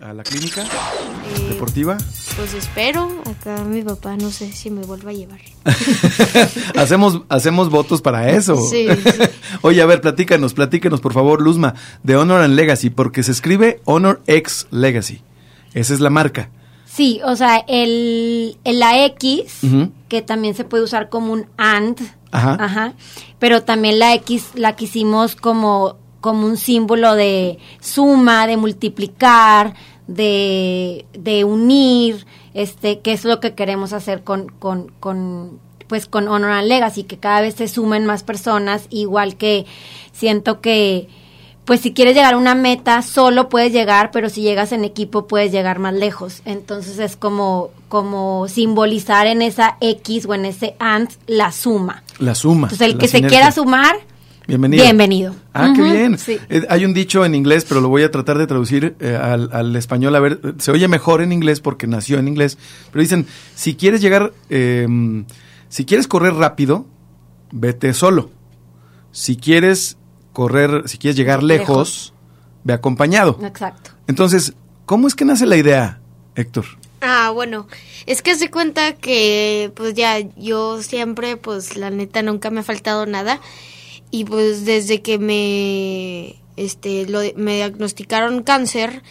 a la clínica eh, deportiva? Pues espero. Acá mi papá no sé si me vuelva a llevar. hacemos, hacemos votos para eso. Sí, Oye, a ver, platícanos, platícanos, por favor, Luzma, de Honor and Legacy, porque se escribe Honor X Legacy. Esa es la marca. Sí, o sea, el, la X, que también se puede usar como un AND, ajá. ajá. pero también la X la quisimos como como un símbolo de suma, de multiplicar, de, de unir, este, que es lo que queremos hacer con, con, con, pues con Honor and Legacy, que cada vez se sumen más personas, igual que siento que, pues si quieres llegar a una meta, solo puedes llegar, pero si llegas en equipo puedes llegar más lejos. Entonces es como, como simbolizar en esa X o en ese AND la suma. La suma. Entonces el que se quiera sumar, Bienvenido. Bienvenido. Ah, qué bien. Eh, hay un dicho en inglés, pero lo voy a tratar de traducir eh, al, español. A ver, se oye mejor en inglés porque nació en inglés. Pero dicen, si quieres llegar, em, si quieres correr rápido, vete solo. Si quieres correr, si quieres llegar lejos, ve acompañado. Exacto. Entonces, ¿cómo es que nace la idea, Héctor? Ah, bueno, es que se cuenta que pues ya yo siempre, pues la neta nunca me ha faltado nada y pues desde que me este lo, me diagnosticaron cáncer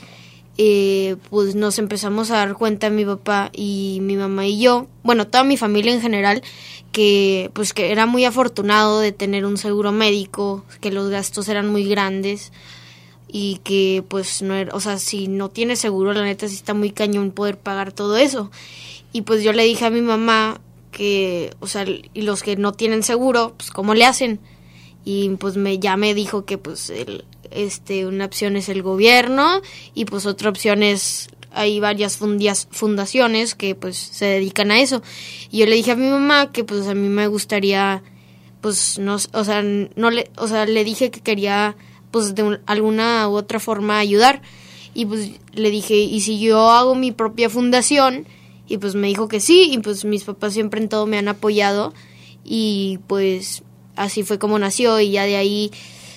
eh, pues nos empezamos a dar cuenta mi papá y mi mamá y yo bueno toda mi familia en general que pues que era muy afortunado de tener un seguro médico que los gastos eran muy grandes y que pues no era, o sea, si no tiene seguro, la neta sí está muy cañón poder pagar todo eso. Y pues yo le dije a mi mamá que, o sea, y los que no tienen seguro, pues cómo le hacen y pues me ya me dijo que pues el, este una opción es el gobierno y pues otra opción es hay varias fundaciones que pues se dedican a eso. Y yo le dije a mi mamá que pues a mí me gustaría pues no o sea no le o sea le dije que quería pues de alguna u otra forma ayudar. Y pues le dije y si yo hago mi propia fundación y pues me dijo que sí y pues mis papás siempre en todo me han apoyado. Y pues así fue como nació y ya de ahí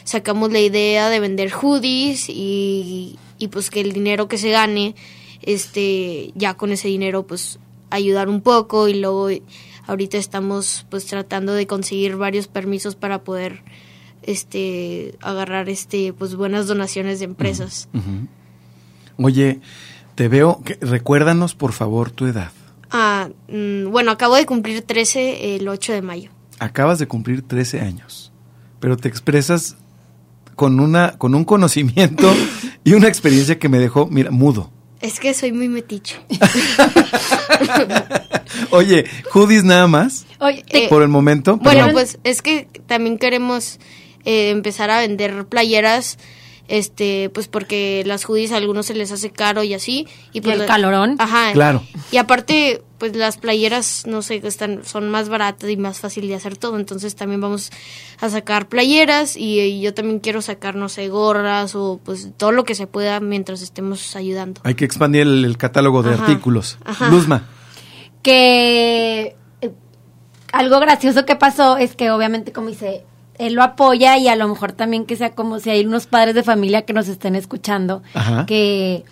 sacamos la idea de vender hoodies y, y pues que el dinero que se gane, este, ya con ese dinero pues ayudar un poco y luego ahorita estamos pues tratando de conseguir varios permisos para poder este agarrar este pues buenas donaciones de empresas. Oye, te veo, recuérdanos por favor tu edad. Ah, mm, bueno, acabo de cumplir 13 el 8 de mayo acabas de cumplir 13 años, pero te expresas con, una, con un conocimiento y una experiencia que me dejó, mira, mudo. Es que soy muy metiche. Oye, ¿hoodies nada más? por el momento. Bueno, pues es que también queremos eh, empezar a vender playeras este pues porque las hoodies a algunos se les hace caro y así y pues el calorón ajá claro y aparte pues las playeras no sé están son más baratas y más fácil de hacer todo. Entonces también vamos a sacar playeras y, yo también quiero sacar no sé gorras o pues todo lo que se pueda mientras estemos ayudando. Hay que expandir el, catálogo de artículos. Luzma. Que eh, algo gracioso que pasó es que obviamente como dice él lo apoya y a lo mejor también que sea como si hay unos padres de familia que nos estén escuchando, que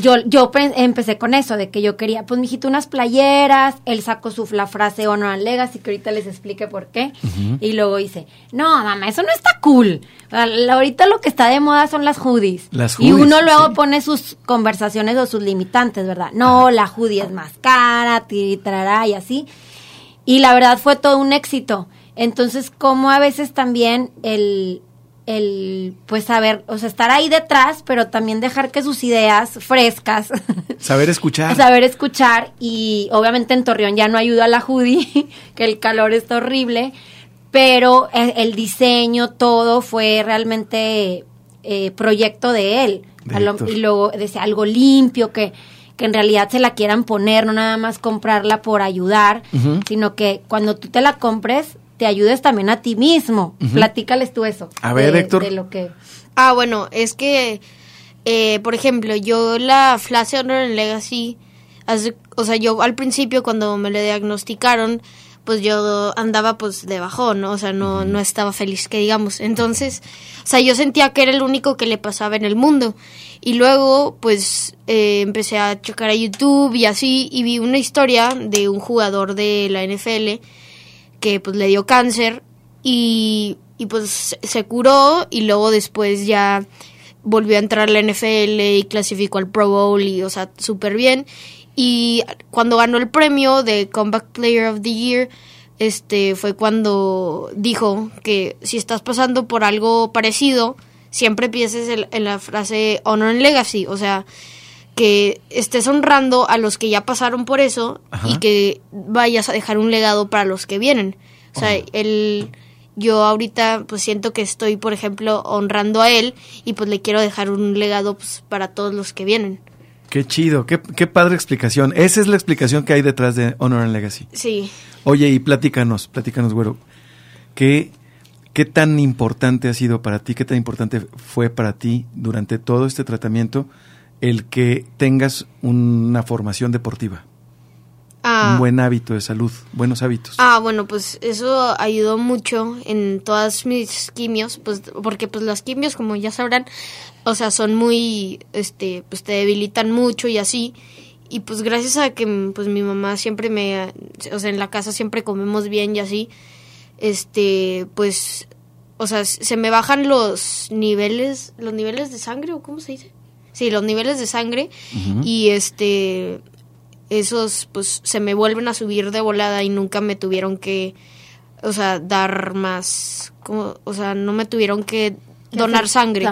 yo, yo empecé con eso, de que yo quería, pues, mijito, unas playeras, él sacó su, la frase Honor and Legacy, que ahorita les explique por qué, y luego dice, no, mamá, eso no está cool, ahorita lo que está de moda son las hoodies, y uno luego pone sus conversaciones o sus limitantes, ¿verdad? No, la hoodie es más cara, tiritrará y así, y la verdad fue todo un éxito, entonces, como a veces también el, el, pues saber, o sea, estar ahí detrás, pero también dejar que sus ideas frescas. Saber escuchar. saber escuchar y obviamente en Torreón ya no ayuda a la Judy, que el calor está horrible, pero el, diseño, todo fue realmente eh, proyecto de él. y luego decía algo limpio, que que en realidad se la quieran poner, no nada más comprarla por ayudar, sino que cuando tú te la compres, te ayudes también a ti mismo. Platícales tú eso. A ver, Héctor. De lo que... Ah, bueno, es que, eh, por ejemplo, yo la Flash Honor en Legacy, o sea, yo al principio cuando me le diagnosticaron, pues yo andaba pues de bajón, ¿no? O sea, no, no estaba feliz, que digamos. Entonces, o sea, yo sentía que era el único que le pasaba en el mundo. Y luego, pues, eh, empecé a checar a YouTube y así, y vi una historia de un jugador de la NFL que pues le dio cáncer y, y pues se curó y luego después ya volvió a entrar a la NFL y clasificó al Pro Bowl y, o sea, súper bien. Y cuando ganó el premio de Comeback Player of the Year, este fue cuando dijo que si estás pasando por algo parecido, siempre pienses en, la frase honor and legacy, o sea, que estés honrando a los que ya pasaron por eso y que vayas a dejar un legado para los que vienen. O sea, él yo ahorita pues siento que estoy, por ejemplo, honrando a él y pues le quiero dejar un legado pues, para todos los que vienen. Qué chido, qué, qué padre explicación. Esa es la explicación que hay detrás de Honor and Legacy. Sí. Oye, y platícanos, platícanos, güero. ¿Qué, ¿Qué tan importante ha sido para ti, qué tan importante fue para ti durante todo este tratamiento el que tengas una formación deportiva? Ah. Un buen hábito de salud, buenos hábitos. Ah, bueno, pues eso ayudó mucho en todas mis quimios, pues porque pues las quimios, como ya sabrán, o sea, son muy, este, pues te debilitan mucho y así. Y pues gracias a que pues mi mamá siempre me, o sea, en la casa siempre comemos bien y así, este, pues, o sea, se me bajan los niveles, los niveles de sangre o cómo se dice. Sí, los niveles de sangre y este, esos pues se me vuelven a subir de volada y nunca me tuvieron que, o sea, dar más, como, o sea, no me tuvieron que donar sangre.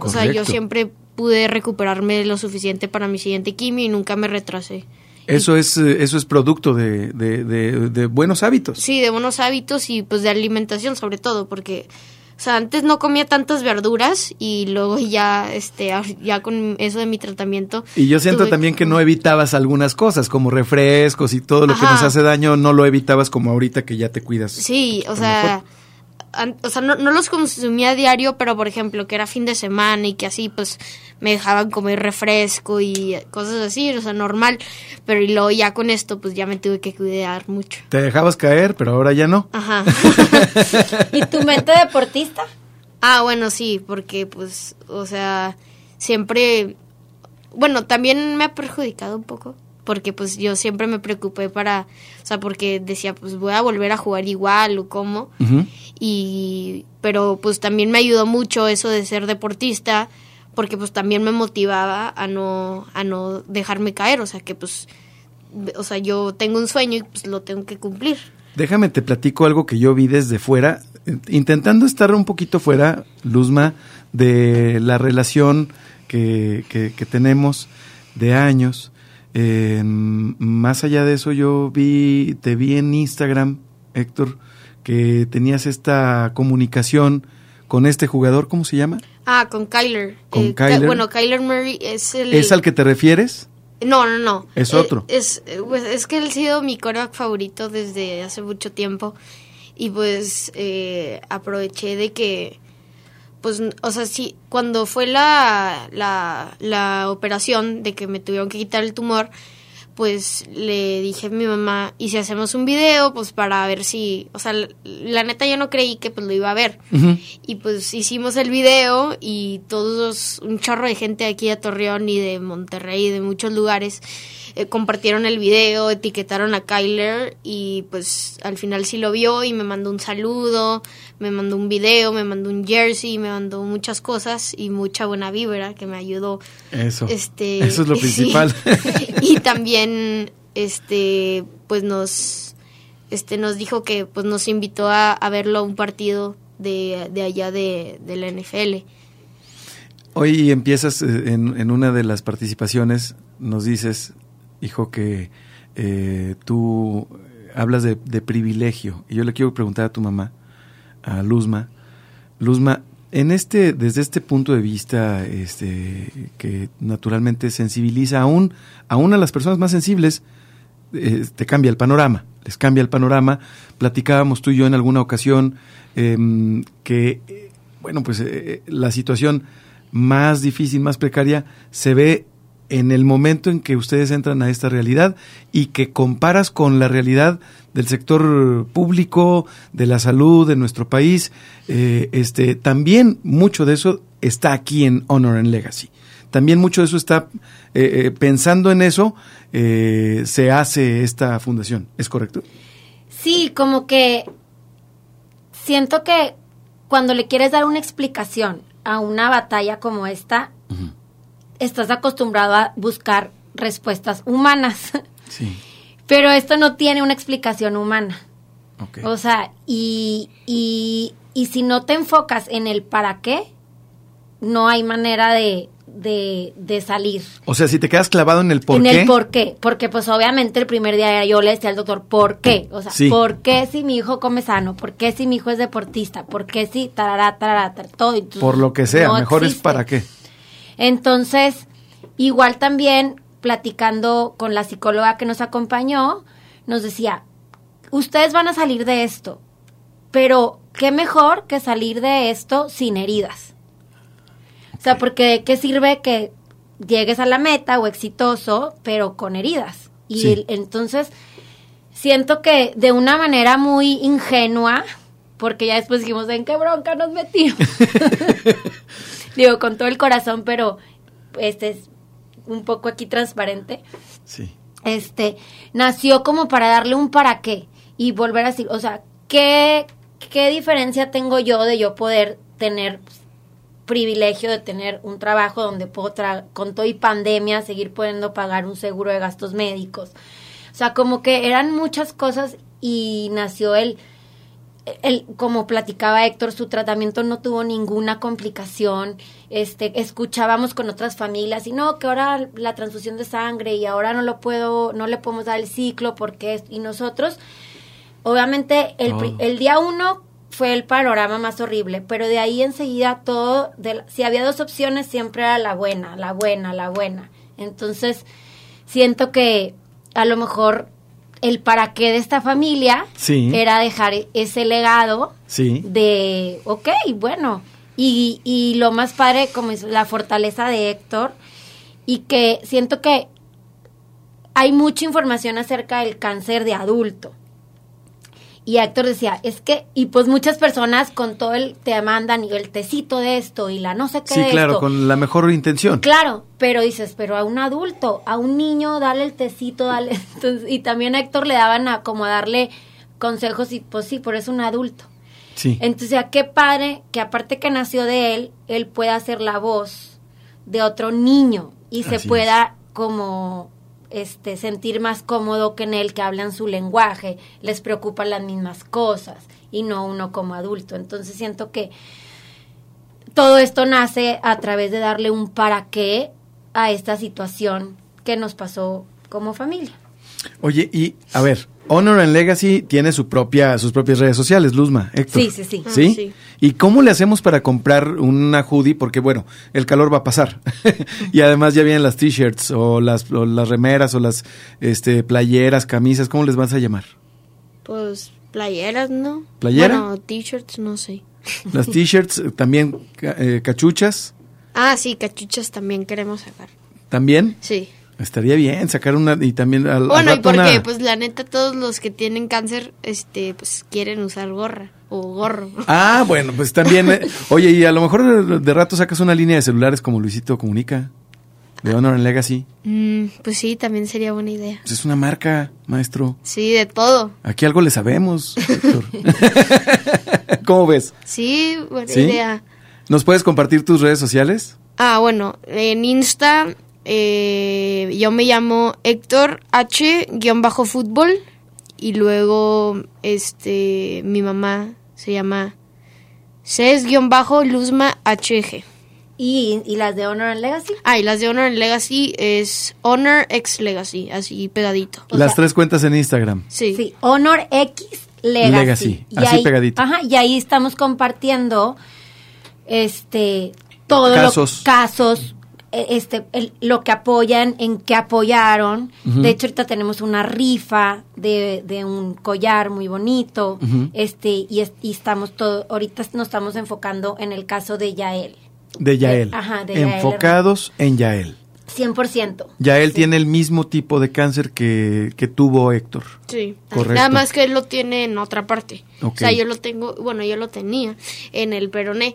o sea, yo siempre pude recuperarme lo suficiente para mi siguiente quimio y nunca me retrasé. Eso es, eh, eso es producto de, de, de, buenos hábitos. Sí, de buenos hábitos y pues de alimentación sobre todo, porque o sea, antes no comía tantas verduras y luego ya, este, ya con eso de mi tratamiento. Y yo siento también que, no evitabas algunas cosas, como refrescos y todo lo que nos hace daño, no lo evitabas como ahorita que ya te cuidas. Sí, o sea, o sea, no, no, los consumía a diario, pero por ejemplo, que era fin de semana y que así, pues, me dejaban comer refresco y cosas así, o sea, normal. Pero y luego ya con esto, pues ya me tuve que cuidar mucho. Te dejabas caer, pero ahora ya no. Ajá. ¿Y tu mente deportista? Ah, bueno, sí, porque pues, o sea, siempre, bueno, también me ha perjudicado un poco porque pues yo siempre me preocupé para, o sea, porque decía, pues voy a volver a jugar igual o cómo. Y, pero pues también me ayudó mucho eso de ser deportista, porque pues también me motivaba a no, a no dejarme caer, o sea, que pues, o sea, yo tengo un sueño y pues lo tengo que cumplir. Déjame, te platico algo que yo vi desde fuera, intentando estar un poquito fuera, Luzma, de la relación que, que, que tenemos de años más allá de eso, yo vi, te vi en Instagram, Héctor, que tenías esta comunicación con este jugador, ¿cómo se llama? Ah, con Kyler. Con eh, Bueno, Kyler Murray es el... ¿Es al que te refieres? No, no, no. Es otro. Eh, es, pues, es que él ha sido mi coreback favorito desde hace mucho tiempo. Y pues eh, aproveché de que pues, o sea, sí, cuando fue la, la, la operación de que me tuvieron que quitar el tumor, pues le dije a mi mamá, ¿y si hacemos un video? Pues para ver si, o sea, la, neta yo no creí que pues lo iba a ver. Y pues hicimos el video y todos, un chorro de gente aquí de Torreón y de Monterrey y de muchos lugares eh, compartieron el video, etiquetaron a Kyler y pues al final sí lo vio y me mandó un saludo, me mandó un video, me mandó un jersey, me mandó muchas cosas y mucha buena vibra que me ayudó. Eso. Este, eso es lo principal. y también este pues nos este nos dijo que pues nos invitó a, verlo a un partido de, de allá de, de, la NFL. Hoy empiezas eh, en, en, una de las participaciones, nos dices, hijo, que eh, tú hablas de, de privilegio. Y yo le quiero preguntar a tu mamá, a Luzma. Luzma, en este, desde este punto de vista, este, que naturalmente sensibiliza aún, aún a las personas más sensibles, eh, te cambia el panorama, les cambia el panorama. Platicábamos tú y yo en alguna ocasión em, que, eh, bueno, pues eh, la situación más difícil, más precaria, se ve en el momento en que ustedes entran a esta realidad y que comparas con la realidad del sector público, de la salud de nuestro país, eh, este, también mucho de eso está aquí en Honor and Legacy. También mucho de eso está eh, eh, pensando en eso, se hace esta fundación. ¿Es correcto? Sí, como que siento que cuando le quieres dar una explicación a una batalla como esta, estás acostumbrado a buscar respuestas humanas. Sí. Pero esto no tiene una explicación humana. O sea, y, y, y, si no te enfocas en el para qué, no hay manera de, de, salir. O sea, si te quedas clavado en el por qué. En el por qué. Porque, pues, obviamente, el primer día yo le decía al doctor, ¿por qué? O sea, ¿por qué si mi hijo come sano? ¿Por qué si mi hijo es deportista? ¿Por qué si tarará, tarará, todo? por lo que sea, mejor es para qué. Entonces, igual también platicando con la psicóloga que nos acompañó, nos decía, ustedes van a salir de esto, pero qué mejor que salir de esto sin heridas. O sea, porque ¿qué sirve que llegues a la meta o exitoso, pero con heridas? Y entonces siento que de una manera muy ingenua, porque ya después dijimos, ¿en qué bronca nos metimos? Digo, con todo el corazón, pero este es un poco aquí transparente. Sí. Este, nació como para darle un para qué y volver a decir, o sea, ¿qué, qué diferencia tengo yo de yo poder tener privilegio de tener un trabajo donde puedo, con todo y pandemia, seguir pudiendo pagar un seguro de gastos médicos? O sea, como que eran muchas cosas y nació el él, como platicaba Héctor, su tratamiento no tuvo ninguna complicación. Este, escuchábamos con otras familias y no, que ahora la transfusión de sangre y ahora no lo puedo, no le podemos dar el ciclo porque y nosotros, obviamente el, oh. el día uno fue el panorama más horrible, pero de ahí enseguida todo, de, si había dos opciones siempre era la buena, la buena, la buena. Entonces siento que a lo mejor el para qué de esta familia era dejar ese legado de, ok, bueno, y, y lo más padre como es la fortaleza de Héctor y que siento que hay mucha información acerca del cáncer de adulto. Y Héctor decía, es que, y pues muchas personas con todo el, te mandan y el tecito de esto y la no sé qué Sí, claro, con la mejor intención. Claro, pero dices, pero a un adulto, a un niño, dale el tecito, dale. y también a Héctor le daban a como darle consejos y pues sí, por eso un adulto. Sí. Entonces, ¿a qué padre que aparte que nació de él, él pueda ser la voz de otro niño y se pueda como este, sentir más cómodo que en él, que hablan su lenguaje, les preocupan las mismas cosas y no uno como adulto. Entonces siento que todo esto nace a través de darle un para qué a esta situación que nos pasó como familia. Oye, y a ver, Honor and Legacy tiene su propia, sus propias redes sociales, Luzma, Héctor. Sí, sí, sí. ¿Sí? Ah, ¿Y cómo le hacemos para comprar una hoodie? Porque, bueno, el calor va a pasar. y además ya vienen las t-shirts o las, las remeras o las este, playeras, camisas. ¿Cómo les vas a llamar? Pues playeras, ¿no? ¿Playera? Bueno, t-shirts, no sé. Las t-shirts, también eh, cachuchas. Ah, sí, cachuchas también queremos sacar. ¿También? Sí. Estaría bien sacar una y también al, Bueno, ¿y por qué? Pues la neta todos los que tienen cáncer este pues quieren usar gorra o gorro. Ah, bueno, pues también eh, oye, y a lo mejor de, rato sacas una línea de celulares como Luisito comunica de Honor and Legacy. Mm, pues sí, también sería buena idea. Pues es una marca, maestro. Sí, de todo. Aquí algo le sabemos, ¿Cómo ves? Sí, buena idea. ¿Nos puedes compartir tus redes sociales? Ah, bueno, en Insta eh, yo me llamo Héctor H-fútbol y luego este mi mamá se llama Ces-Luzma HG. ¿Y, ¿Y las de Honor and Legacy? Ah, y las de Honor and Legacy es Honor X Legacy, así pegadito. las tres cuentas en Instagram. Sí. Sí, Honor X Legacy. Legacy, así pegadito. Ajá, y ahí estamos compartiendo este, todos Casos. los casos, este, el- lo que apoyan, en qué apoyaron. De hecho, ahorita tenemos una rifa de, de un collar muy bonito, este, y, es- y estamos todo, ahorita nos estamos enfocando en el caso de Yael. De Yael. Ajá, de Yael Enfocados en Yael. 100%. Yael Sí. tiene el mismo tipo de cáncer que, que tuvo Héctor. Sí. Correcto. Nada más que él lo tiene en otra parte. Ok. O sea, yo lo tengo, bueno, yo lo tenía en el peroné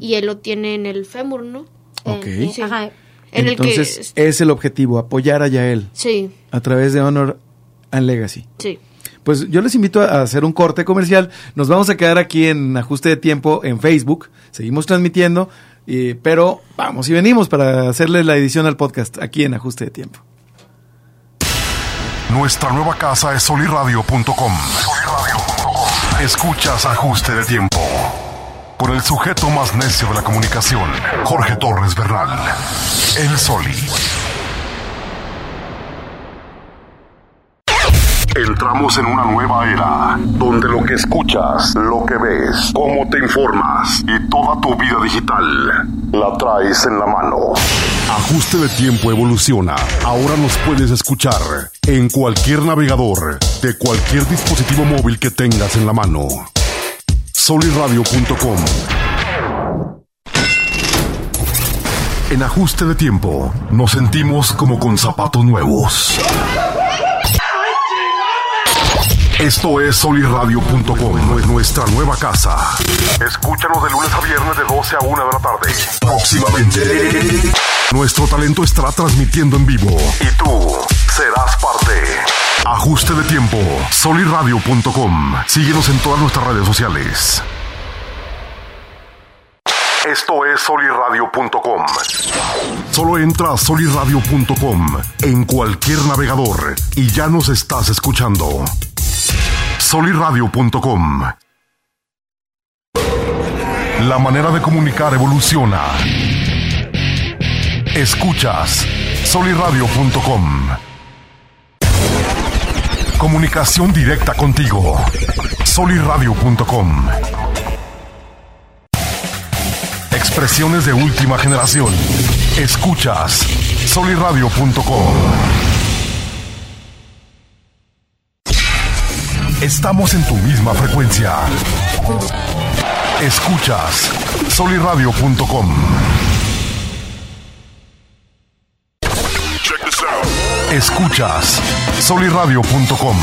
y él lo tiene en el fémur, ¿no? Ok. En- Sí. ajá. En Entonces, el que es el objetivo, apoyar a Yael sí, a través de Honor and Legacy. sí. Pues yo les invito a hacer un corte comercial. Nos vamos a quedar aquí en ajuste de tiempo en Facebook. Seguimos transmitiendo, y- pero vamos y venimos para hacerle la edición al podcast aquí en ajuste de tiempo. Nuestra nueva casa es soliradio.com. Escuchas ajuste de tiempo. Con el sujeto más necio de la comunicación, Jorge Torres Bernal. El Soli. Entramos en una nueva era, donde lo que escuchas, lo que ves, cómo te informas y toda tu vida digital la traes en la mano. Ajuste de tiempo evoluciona. Ahora nos puedes escuchar en cualquier navegador, de cualquier dispositivo móvil que tengas en la mano. Soliradio.com En ajuste de tiempo, nos sentimos como con zapatos nuevos. Esto es soliradio.com, es nuestra nueva casa. Escúchanos de lunes a viernes de 12 a 1 de la tarde. Próximamente. Nuestro talento estará transmitiendo en vivo y tú serás parte. Ajuste de tiempo, soliradio.com. Síguenos en todas nuestras redes sociales. Esto es soliradio.com. Solo entra a soliradio.com en cualquier navegador y ya nos estás escuchando. soliradio.com. La manera de comunicar evoluciona. Escuchas soliradio.com. Comunicación directa contigo. soliradio.com. Expresiones de última generación. Escuchas soliradio.com. Estamos en tu misma frecuencia. Escuchas soliradio.com. Escuchas soliradio.com.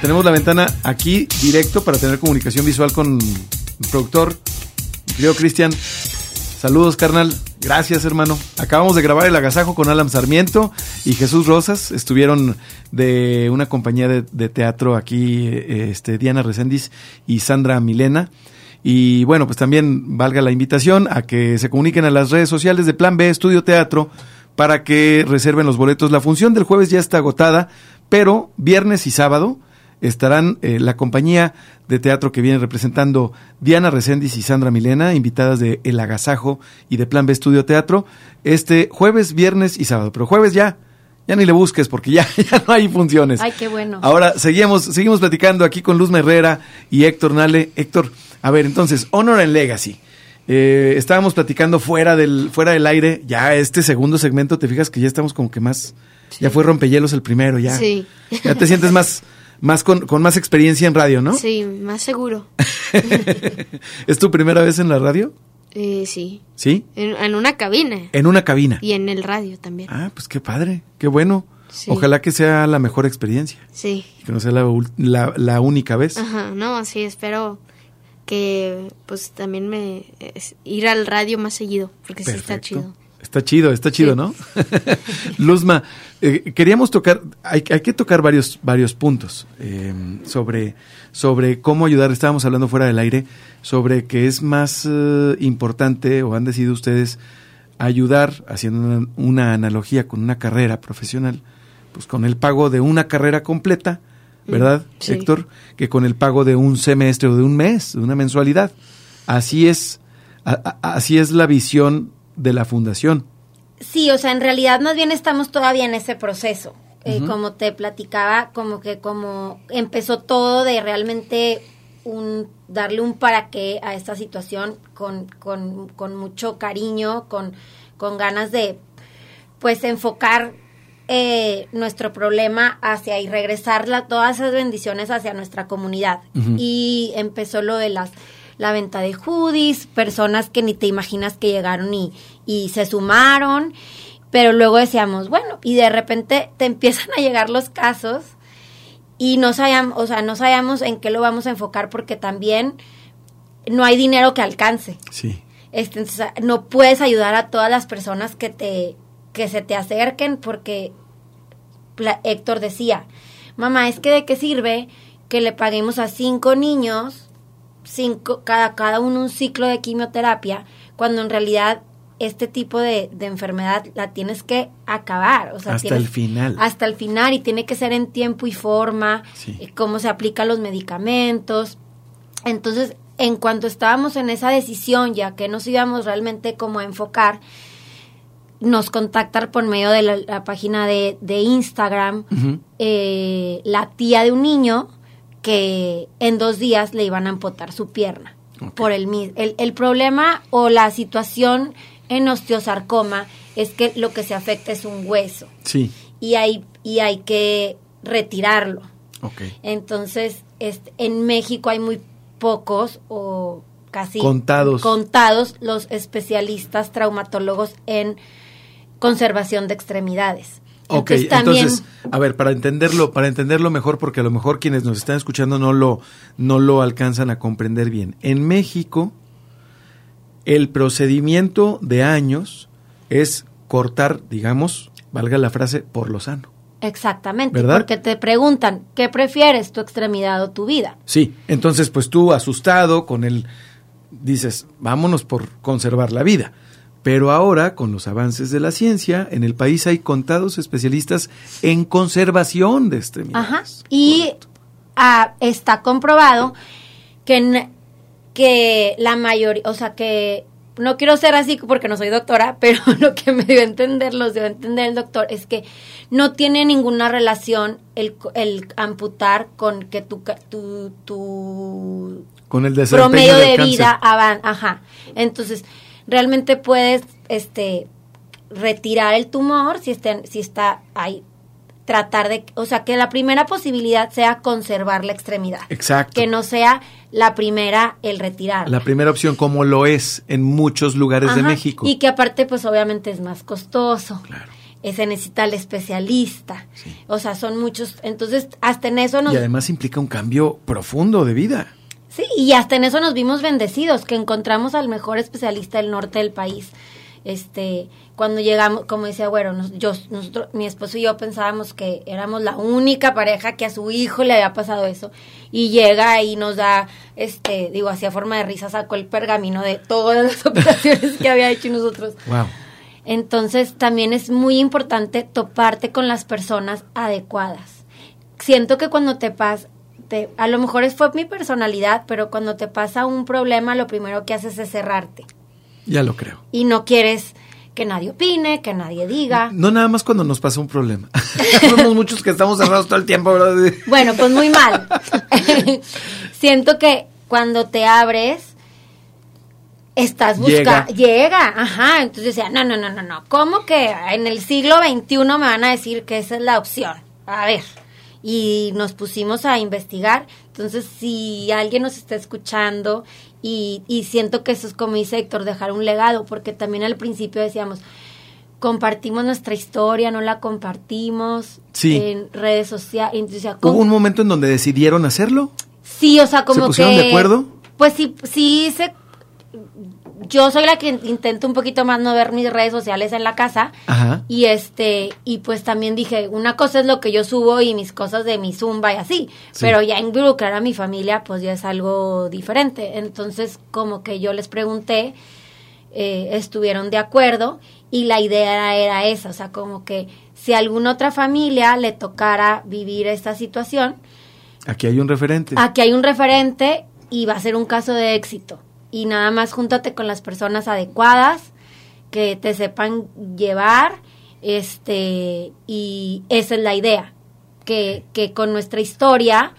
Tenemos la ventana aquí directo para tener comunicación visual con el productor, querido Cristian. Saludos, carnal. Gracias, hermano. Acabamos de grabar el agasajo con Alan Sarmiento y Jesús Rosas. Estuvieron de una compañía de, de teatro aquí, eh, este, Diana Reséndiz y Sandra Milena. Y bueno, pues también valga la invitación a que se comuniquen a las redes sociales de Plan B Estudio Teatro para que reserven los boletos. La función del jueves ya está agotada, pero viernes y sábado estarán eh, la compañía de teatro que viene representando Diana Reséndiz y Sandra Milena, invitadas de El Agasajo y de Plan B Estudio Teatro, este jueves, viernes y sábado. Pero jueves ya, ya ni le busques porque ya, ya no hay funciones. Ay, qué bueno. Ahora seguimos, seguimos platicando aquí con Luz Herrera y Héctor Nale. Héctor, a ver, entonces, Honor and Legacy. Eh, estábamos platicando fuera del, fuera del aire, ya este segundo segmento, te fijas que ya estamos como que más, ya fue rompehielos el primero, ya. Sí. Ya te sientes más, más con, con más experiencia en radio, ¿no? Sí, más seguro. ¿Es tu primera vez en la radio? Eh, sí. ¿Sí? En, en una cabina. En una cabina. Y en el radio también. Ah, pues qué padre, qué bueno. Sí. Ojalá que sea la mejor experiencia, Sí. que no sea la, la, la única vez. Ajá, no, sí, espero que pues también me es- ir al radio más seguido, porque sí está Perfecto. chido. Está chido, está chido, Sí. ¿no? Luzma, eh, queríamos tocar, hay, hay que tocar varios, varios puntos eh, sobre, sobre cómo ayudar. Estábamos hablando fuera del aire sobre que es más eh, importante, o han decidido ustedes, ayudar, haciendo una, una analogía con una carrera profesional, pues con el pago de una carrera completa, ¿verdad, Mm, sí. Héctor? Que con el pago de un semestre o de un mes, de una mensualidad. Así es, a- a- así es la visión de la fundación. Sí, o sea, en realidad más bien estamos todavía en ese proceso. Eh, como te platicaba, como que como empezó todo de realmente un darle un para qué a esta situación con, con, con mucho cariño, con, con ganas de pues enfocar eh, nuestro problema hacia y regresarla todas esas bendiciones hacia nuestra comunidad. Y empezó lo de las la venta de hoodies, personas que ni te imaginas que llegaron y, y se sumaron, pero luego decíamos, bueno, y de repente te empiezan a llegar los casos y no sabíamos, o sea, no sabíamos en qué lo vamos a enfocar porque también no hay dinero que alcance. Sí. Este, entonces, no puedes ayudar a todas las personas que te que se te acerquen porque Héctor decía, mamá, es que de qué sirve que le paguemos a cinco niños, cinco, cada, cada uno un ciclo de quimioterapia, cuando en realidad este tipo de, enfermedad la tienes que acabar. O sea, hasta el final. Hasta el final y tiene que ser en tiempo y forma, eh, cómo se aplican los medicamentos. Entonces, en cuanto estábamos en esa decisión, ya que nos íbamos realmente como a enfocar, nos contactar por medio de la, página de, Instagram eh, la tía de un niño que en dos días le iban a amputar su pierna. Por el, el, el problema o la situación en osteosarcoma es que lo que se afecta es un hueso. Sí. Y hay, y hay que retirarlo. Okay. Entonces, este, en México hay muy pocos o casi contados. contados los especialistas traumatólogos en conservación de extremidades. Ok, entonces, a ver, para entenderlo, para entenderlo mejor, porque a lo mejor quienes nos están escuchando no lo, no lo alcanzan a comprender bien. En México, el procedimiento de años es cortar, digamos, valga la frase, por lo sano. Exactamente, porque te preguntan, ¿qué prefieres, tu extremidad o tu vida? Sí, entonces pues tú asustado con el, dices, vámonos por conservar la vida. Pero ahora, con los avances de la ciencia, en el país hay contados especialistas en conservación de extremidades. Ajá. Y ah, está comprobado que que la mayoría, o sea, que no quiero ser así porque no soy doctora, pero lo que me dio a entender, los dio a entender el doctor, es que no tiene ninguna relación el, el amputar con que tu, tu, tu con el promedio de vida avan, ajá. Entonces, realmente puedes este retirar el tumor si está, si está ahí tratar de, o sea, que la primera posibilidad sea conservar la extremidad. Exacto. Que no sea la primera el retirar. La primera opción como lo es en muchos lugares de México. Y que aparte pues obviamente es más costoso. Claro. Eh, se necesita el especialista. O sea, son muchos, entonces hasta en eso nos... Y además implica un cambio profundo de vida. Sí, y hasta en eso nos vimos bendecidos, que encontramos al mejor especialista del norte del país. Este, cuando llegamos, como decía, bueno, yo, nosotros, mi esposo y yo pensábamos que éramos la única pareja que a su hijo le había pasado eso. Y llega y nos da, este, digo, hacía forma de risa, sacó el pergamino de todas las operaciones que había hecho nosotros. Wow. Entonces, también es muy importante toparte con las personas adecuadas. Siento que cuando te pasa, te, a lo mejor fue mi personalidad, pero cuando te pasa un problema, lo primero que haces es cerrarte. Ya lo creo. Y no quieres que nadie opine, que nadie diga. No nada más cuando nos pasa un problema. Somos muchos que estamos cerrados todo el tiempo, ¿verdad? Bueno, pues muy mal. Siento que cuando te abres, estás buscando. Llega. ajá. Entonces decía, no, no, no, no, no. ¿Cómo que en el siglo XXI me van a decir que esa es la opción? A ver. Y nos pusimos a investigar. Entonces, si alguien nos está escuchando y, y siento que eso es como dice Héctor, dejar un legado, porque también al principio decíamos, compartimos nuestra historia, no la compartimos en redes sociales. ¿Hubo un momento en donde decidieron hacerlo? Sí, o sea, como ¿Se pusieron de acuerdo? Pues sí, sí se yo soy la que intento un poquito más no ver mis redes sociales en la casa. Ajá. Y este, y pues también dije, una cosa es lo que yo subo y mis cosas de mi zumba y así, pero ya involucrar a mi familia pues ya es algo diferente. Entonces, como que yo les pregunté, eh, estuvieron de acuerdo y la idea era esa, o sea, como que si a alguna otra familia le tocara vivir esta situación, aquí hay un referente. Aquí hay un referente y va a ser un caso de éxito y nada más júntate con las personas adecuadas que te sepan llevar Este, y esa es la idea, que, que con nuestra historia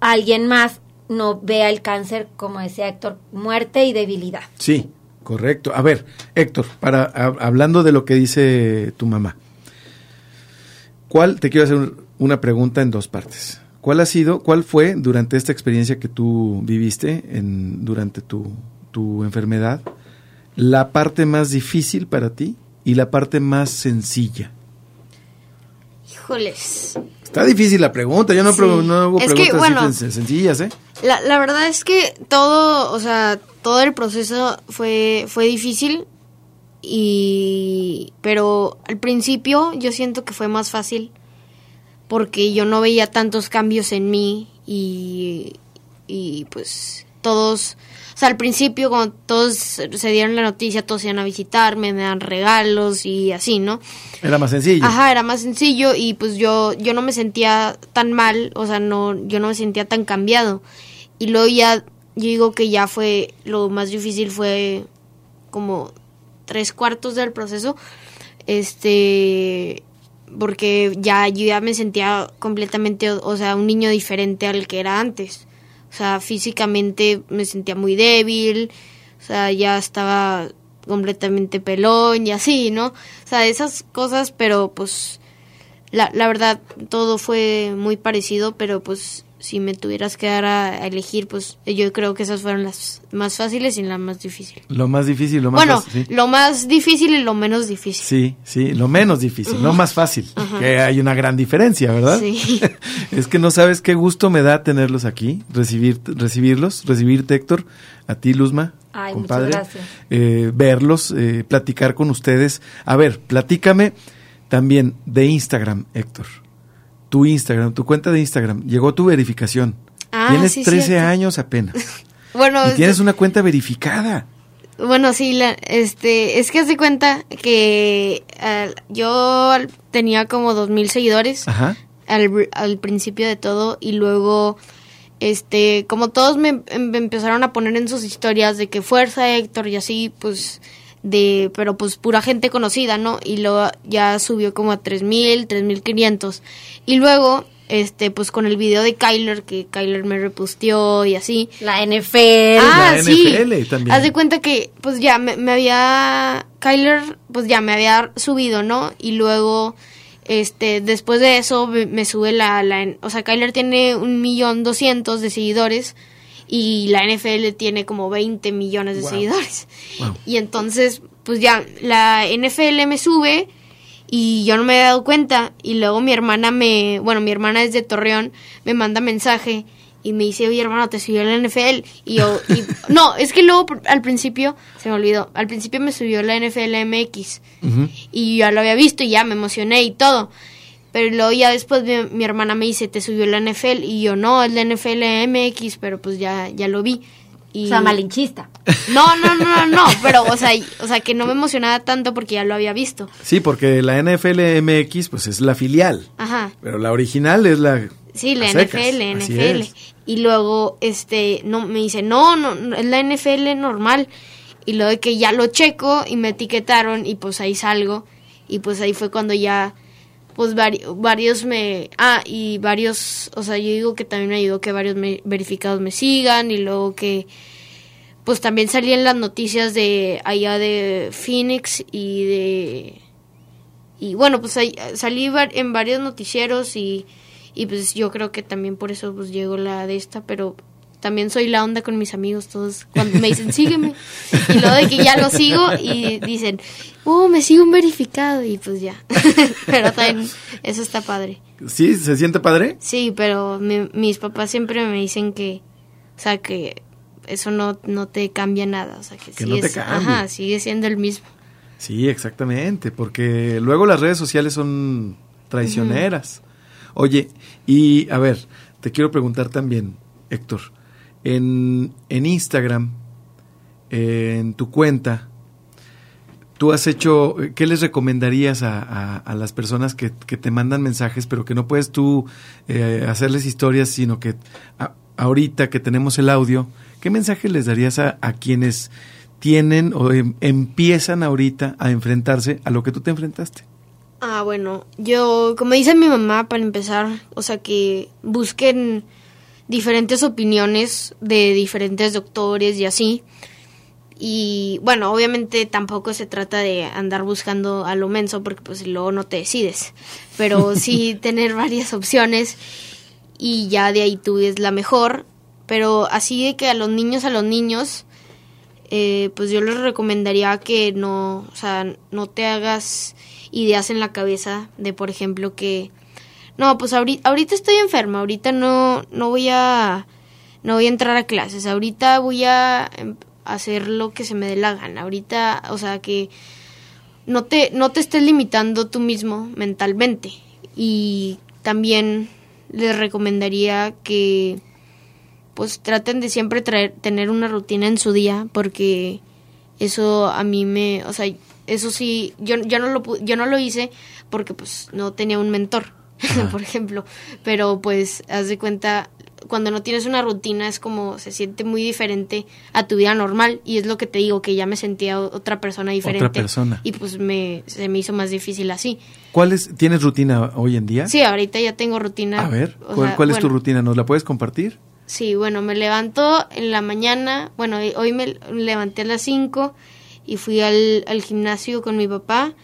alguien más no vea el cáncer, como decía Héctor, muerte y debilidad. Sí, correcto. A ver, Héctor, para hablando de lo que dice tu mamá, ¿cuál te quiero hacer una pregunta en dos partes? ¿Cuál ha sido, cuál fue durante esta experiencia que tú viviste en, durante tu, tu enfermedad, la parte más difícil para ti y la parte más sencilla? Híjoles. Está difícil la pregunta, yo no, no hago preguntas sencillas, ¿eh? La, la verdad es que todo, o sea, todo el proceso fue, fue difícil y pero al principio yo siento que fue más fácil porque yo no veía tantos cambios en mí y, y pues todos o sea, al principio cuando todos se dieron la noticia, todos iban a visitarme, me dan regalos y así, ¿no? Era más sencillo. Ajá, era más sencillo y pues yo yo no me sentía tan mal, o sea, no yo no me sentía tan cambiado. Y luego ya yo digo que ya fue lo más difícil fue como tres cuartos del proceso. Este porque ya yo ya me sentía completamente, o sea, un niño diferente al que era antes. O sea, físicamente me sentía muy débil, o sea, ya estaba completamente pelón y así, ¿no? O sea, esas cosas, pero pues la, la verdad todo fue muy parecido, pero pues si me tuvieras que dar a, elegir, pues yo creo que esas fueron las más fáciles y las más difíciles. Lo más difícil, lo más bueno, lo más difícil y lo menos difícil. Sí, sí, lo menos difícil, lo más fácil. Que hay una gran diferencia, ¿verdad? Sí. es que no sabes qué gusto me da tenerlos aquí, recibir, recibirlos, recibirte, Héctor, a ti, Luzma. Ay, compadre, muchas gracias. Eh, verlos, eh, platicar con ustedes. A ver, platícame también de Instagram, Héctor tu Instagram, tu cuenta de Instagram, llegó tu verificación. Ah, tienes 13 años apenas. bueno, y tienes una cuenta verificada. Bueno, sí, la, este, es que hace cuenta que yo tenía como dos mil seguidores Al, al, principio de todo y luego, este, como todos me, me, empezaron a poner en sus historias de que fuerza Héctor y así, pues de, pero pues pura gente conocida, ¿no? Y luego ya subió como a 3000, 3500. Y luego, este, pues con el video de Kyler, que Kyler me reposteó y así. La NFL. Ah, la sí. NFL también. Haz de cuenta que, pues ya me, me había, Kyler, pues ya me había subido, ¿no? Y luego, este, después de eso me, sube la, la, o sea, Kyler tiene un millón doscientos de seguidores y la NFL tiene como 20 millones de seguidores. Y entonces, pues ya, la NFL me sube y yo no me había dado cuenta y luego mi hermana me, bueno, mi hermana es de Torreón, me manda mensaje y me dice, oye hermano, te subió la NFL. Y yo, no, es que luego al principio, se me olvidó, al principio me subió la NFL MX y ya lo había visto y ya me emocioné y todo. Pero luego ya después mi, hermana me dice, te subió la NFL. Y yo, no, es la NFL MX, pero pues ya, ya lo vi. Y... O sea, malinchista. No, no, no, no, pero, o sea, o sea, que no me emocionaba tanto porque ya lo había visto. Sí, porque la NFL MX, pues es la filial. Ajá. Pero la original es la... Sí, la NFL, NFL. Y luego, este, no, me dice, no, no, es la NFL normal. Y luego de que ya lo checo y me etiquetaron y pues ahí salgo. Y pues ahí fue cuando ya pues varios me... Ah, y varios, o sea, yo digo que también me ayudó que varios verificados me sigan y luego que pues también salí en las noticias de allá de Phoenix y de... Y bueno, pues salí en varios noticieros y, y pues yo creo que también por eso pues llegó la de esta, pero también soy la onda con mis amigos todos cuando me dicen sígueme y luego de que ya lo sigo y dicen oh me sigo un verificado y pues ya. Pero también eso está padre. Sí se siente padre sí pero mis papás siempre me dicen que o sea que eso no no te cambia nada o sea que, que no te ajá sigue siendo el mismo. Sí exactamente porque luego las redes sociales son traicioneras. Oye y a ver te quiero preguntar también Héctor en, en Instagram, en tu cuenta, tú has hecho, ¿qué les recomendarías a, a, las personas que, que, te mandan mensajes, pero que no puedes tú eh, hacerles historias, sino que ahorita que tenemos el audio, ¿qué mensaje les darías a, a quienes tienen o em, empiezan ahorita a enfrentarse a lo que tú te enfrentaste? Ah, bueno, yo, como dice mi mamá, para empezar, o sea, que busquen diferentes opiniones de diferentes doctores y así. Y bueno, obviamente tampoco se trata de andar buscando a lo menso porque pues luego no te decides, pero sí tener varias opciones y ya de ahí tú es la mejor, pero así de que a los niños, a los niños, eh, pues yo les recomendaría que no, o sea, no te hagas ideas en la cabeza de, por ejemplo, que no, pues ahorita, estoy enferma, ahorita no, no voy a, no voy a entrar a clases, ahorita voy a em, hacer lo que se me dé la gana, ahorita, o sea, que no te, no te estés limitando tú mismo mentalmente. Y también les recomendaría que pues traten de siempre traer, tener una rutina en su día porque eso a mí me, o sea, eso sí, yo, yo no lo yo no lo hice porque pues no tenía un mentor, por ejemplo, pero pues haz de cuenta cuando no tienes una rutina es como se siente muy diferente a tu vida normal y es lo que te digo que ya me sentía otra persona diferente. Otra persona. Y pues me se me hizo más difícil así. ¿Cuál es tienes rutina hoy en día? Sí, ahorita ya tengo rutina. A ver, ¿cuál, es tu rutina? ¿Nos la puedes compartir? Sí, bueno, me levanto en la mañana, bueno, hoy me levanté a las 5 y fui al, al gimnasio con mi papá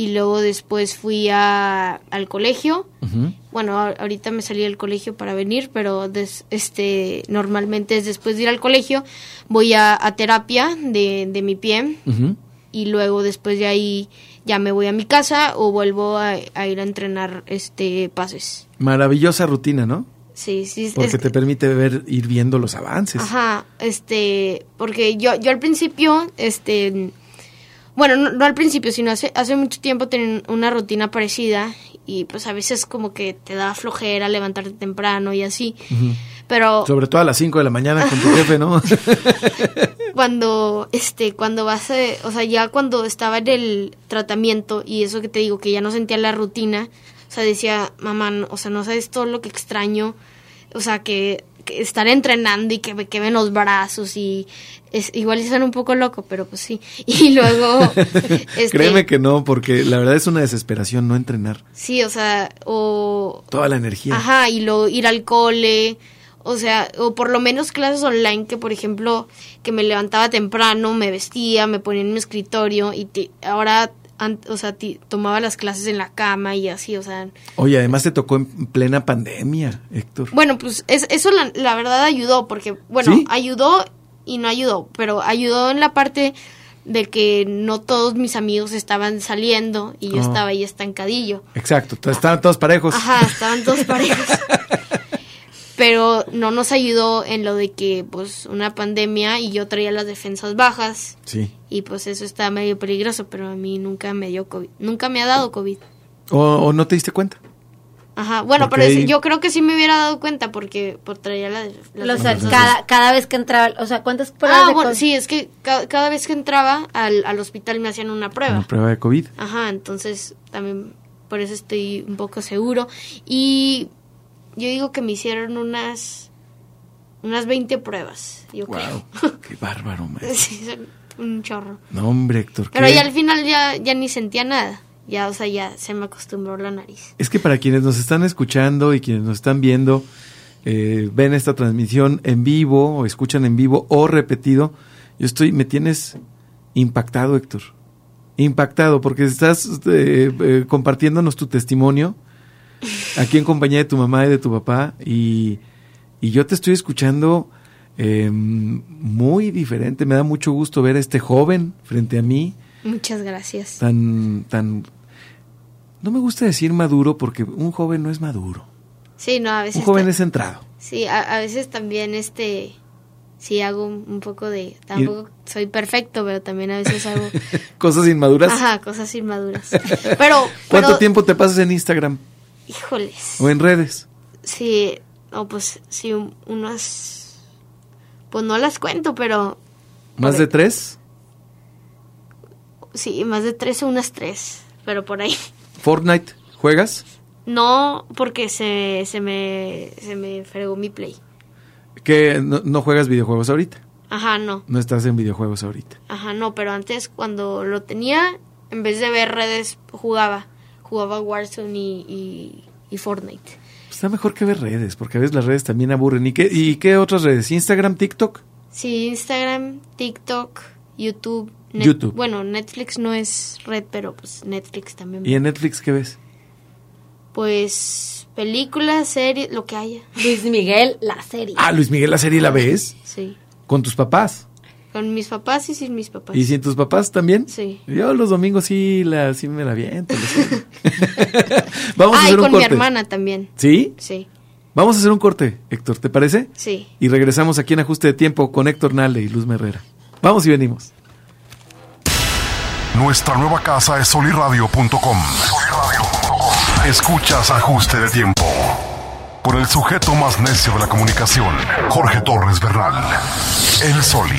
y luego después fui a, al colegio. Bueno, ahorita me salí del colegio para venir, pero este normalmente es después de ir al colegio voy a, terapia de, de, mi pie y luego después de ahí ya me voy a mi casa o vuelvo a, ir a entrenar este pases. Maravillosa rutina, ¿no? Sí, sí. Porque te permite ver, ir viendo los avances. Ajá, este, porque yo, yo al principio, este, bueno, no, al principio, sino hace, hace mucho tiempo tenía una rutina parecida y pues a veces como que te da flojera levantarte temprano y así. Pero sobre todo a las 5 de la mañana con tu jefe, ¿no? cuando este cuando vas a, o sea, ya cuando estaba en el tratamiento y eso que te digo que ya no sentía la rutina, o sea, decía, "Mamá, o sea, no sabes todo lo que extraño." O sea, que estar entrenando y que me quemen los brazos y es, igual están un poco loco, pero pues sí. Y luego... este, Créeme que no, porque la verdad es una desesperación no entrenar. Sí, o sea, o... Toda la energía. Ajá, y luego ir al cole, o sea, o por lo menos clases online que, por ejemplo, que me levantaba temprano, me vestía, me ponía en mi escritorio y ahora o sea, tomaba las clases en la cama y así, o sea. Oye, además te tocó en plena pandemia, Héctor. Bueno, pues es, eso la, verdad ayudó, porque, bueno, ayudó y no ayudó, pero ayudó en la parte de que no todos mis amigos estaban saliendo y yo ah. estaba ahí estancadillo. Exacto, estaban todos parejos. Ajá, estaban todos parejos. Pero no nos ayudó en lo de que pues una pandemia y yo traía las defensas bajas. Sí. Y pues eso está medio peligroso, pero a mí nunca me dio COVID, nunca me ha dado COVID. ¿O, no te diste cuenta? Ajá, bueno, pero yo creo que sí me hubiera dado cuenta porque por traía la, Los, cada, cada vez que entraba, o sea, ¿cuántas pruebas ah, bueno, sí, es que cada, vez que entraba al, al hospital me hacían una prueba. Una prueba de COVID. Ajá, entonces también por eso estoy un poco seguro. Y yo digo que me hicieron unas unas 20 pruebas, yo creo. Qué bárbaro, Sí, un chorro. No, hombre, Héctor. Pero ya al final ya, ya ni sentía nada. Ya, o sea, ya se me acostumbró la nariz. Es que para quienes nos están escuchando y quienes nos están viendo, eh, ven esta transmisión en vivo o escuchan en vivo o repetido, yo estoy, me tienes impactado, Héctor. Impactado porque estás eh, eh, compartiéndonos tu testimonio aquí en compañía de tu mamá y de tu papá y, yo te estoy escuchando em, muy diferente. Me da mucho gusto ver a este joven frente a mí. Muchas gracias. Tan, tan, no me gusta decir maduro porque un joven no es maduro. Sí, no, a veces. Un joven es centrado. Sí, a, veces también este, sí hago un, poco de, tampoco soy perfecto, pero también a veces hago. cosas inmaduras. Ajá, cosas inmaduras. Pero. ¿Cuánto tiempo te pasas en Instagram? Híjoles. ¿O en redes? Sí, o pues sí, unas... Pues no las cuento, pero... ¿Más de tres? Sí, más de tres o unas tres, pero por ahí. ¿Fortnite juegas? No, porque se, se, me, se me fregó mi play. ¿Que no, juegas videojuegos ahorita? Ajá, no. No estás en videojuegos ahorita. Ajá, no, pero antes cuando lo tenía, en vez de ver redes, jugaba. Jugaba Warzone y, y, y Fortnite. Está mejor que ver redes, porque a veces las redes también aburren. ¿Y qué, ¿Y qué otras redes? ¿Instagram, TikTok? Sí, Instagram, TikTok, YouTube. Net- YouTube. Bueno, Netflix no es red, pero pues Netflix también. ¿Y en Netflix qué ves? Pues películas, series, lo que haya. Luis Miguel, la serie. Ah, Luis Miguel, la serie la ves Sí. con tus papás. Con mis papás y sin mis papás. ¿Y sin tus papás también? Sí. Yo los domingos sí, la, sí me la viento. Vamos a Ah, y hacer un con mi corte. hermana también. ¿Sí? Sí, Vamos a hacer un corte, Héctor, ¿te parece? sí. Y regresamos aquí en Ajuste de Tiempo con Héctor Nale y Luz Herrera. Vamos y venimos. Nuestra nueva casa es soliradio.com. Escuchas Ajuste de Tiempo. Con el sujeto más necio de la comunicación, Jorge Torres Bernal. El Soli.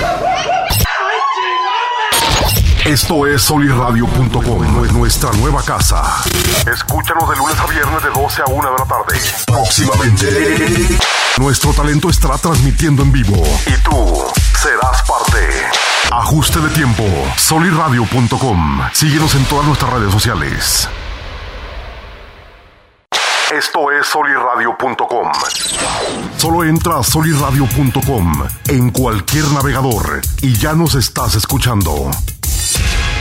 Esto es es nuestra nueva casa. Escúchanos de lunes a viernes de 12 a 1 de la tarde. Próximamente, nuestro talento estará transmitiendo en vivo y tú serás parte. Ajuste de tiempo, soliradio.com. Síguenos en todas nuestras redes sociales. Esto es soliradio.com. Solo entra a soliradio.com en cualquier navegador y ya nos estás escuchando.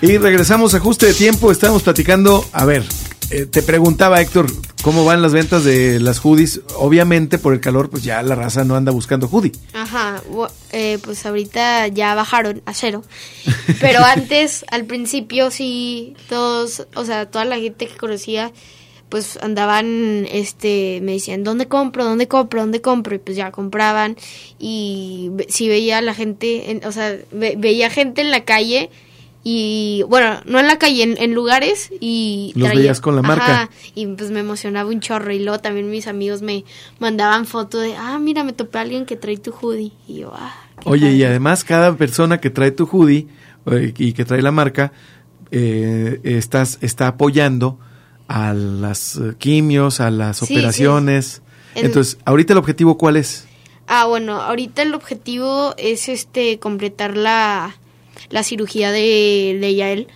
Y regresamos a ajuste de tiempo. Estamos platicando. A ver, eh, te preguntaba Héctor, ¿cómo van las ventas de las hoodies? Obviamente por el calor, pues ya la raza no anda buscando hoodie. Ajá, eh, pues ahorita ya bajaron a cero. Pero antes, al principio sí, todos, o sea, toda la gente que conocía, pues andaban, este, me decían, ¿dónde compro? ¿Dónde compro? ¿Dónde compro? Y pues ya compraban. Y sí veía a la gente, en- o sea, ve- veía gente en la calle. Y bueno, no en la calle, en, en lugares y... Los veías con la marca. Ajá, y pues me emocionaba un chorro y luego también mis amigos me mandaban foto de, ah, mira, me topé a alguien que trae tu hoodie. Y yo, ah. Oye, y padre". además cada persona que trae tu hoodie eh, y que trae la marca, eh, estás, está apoyando a las eh, quimios, a las Sí, operaciones. Entonces, ahorita el objetivo cuál es? Ah, bueno, ahorita el objetivo es este completar la, la cirugía de, de Yael.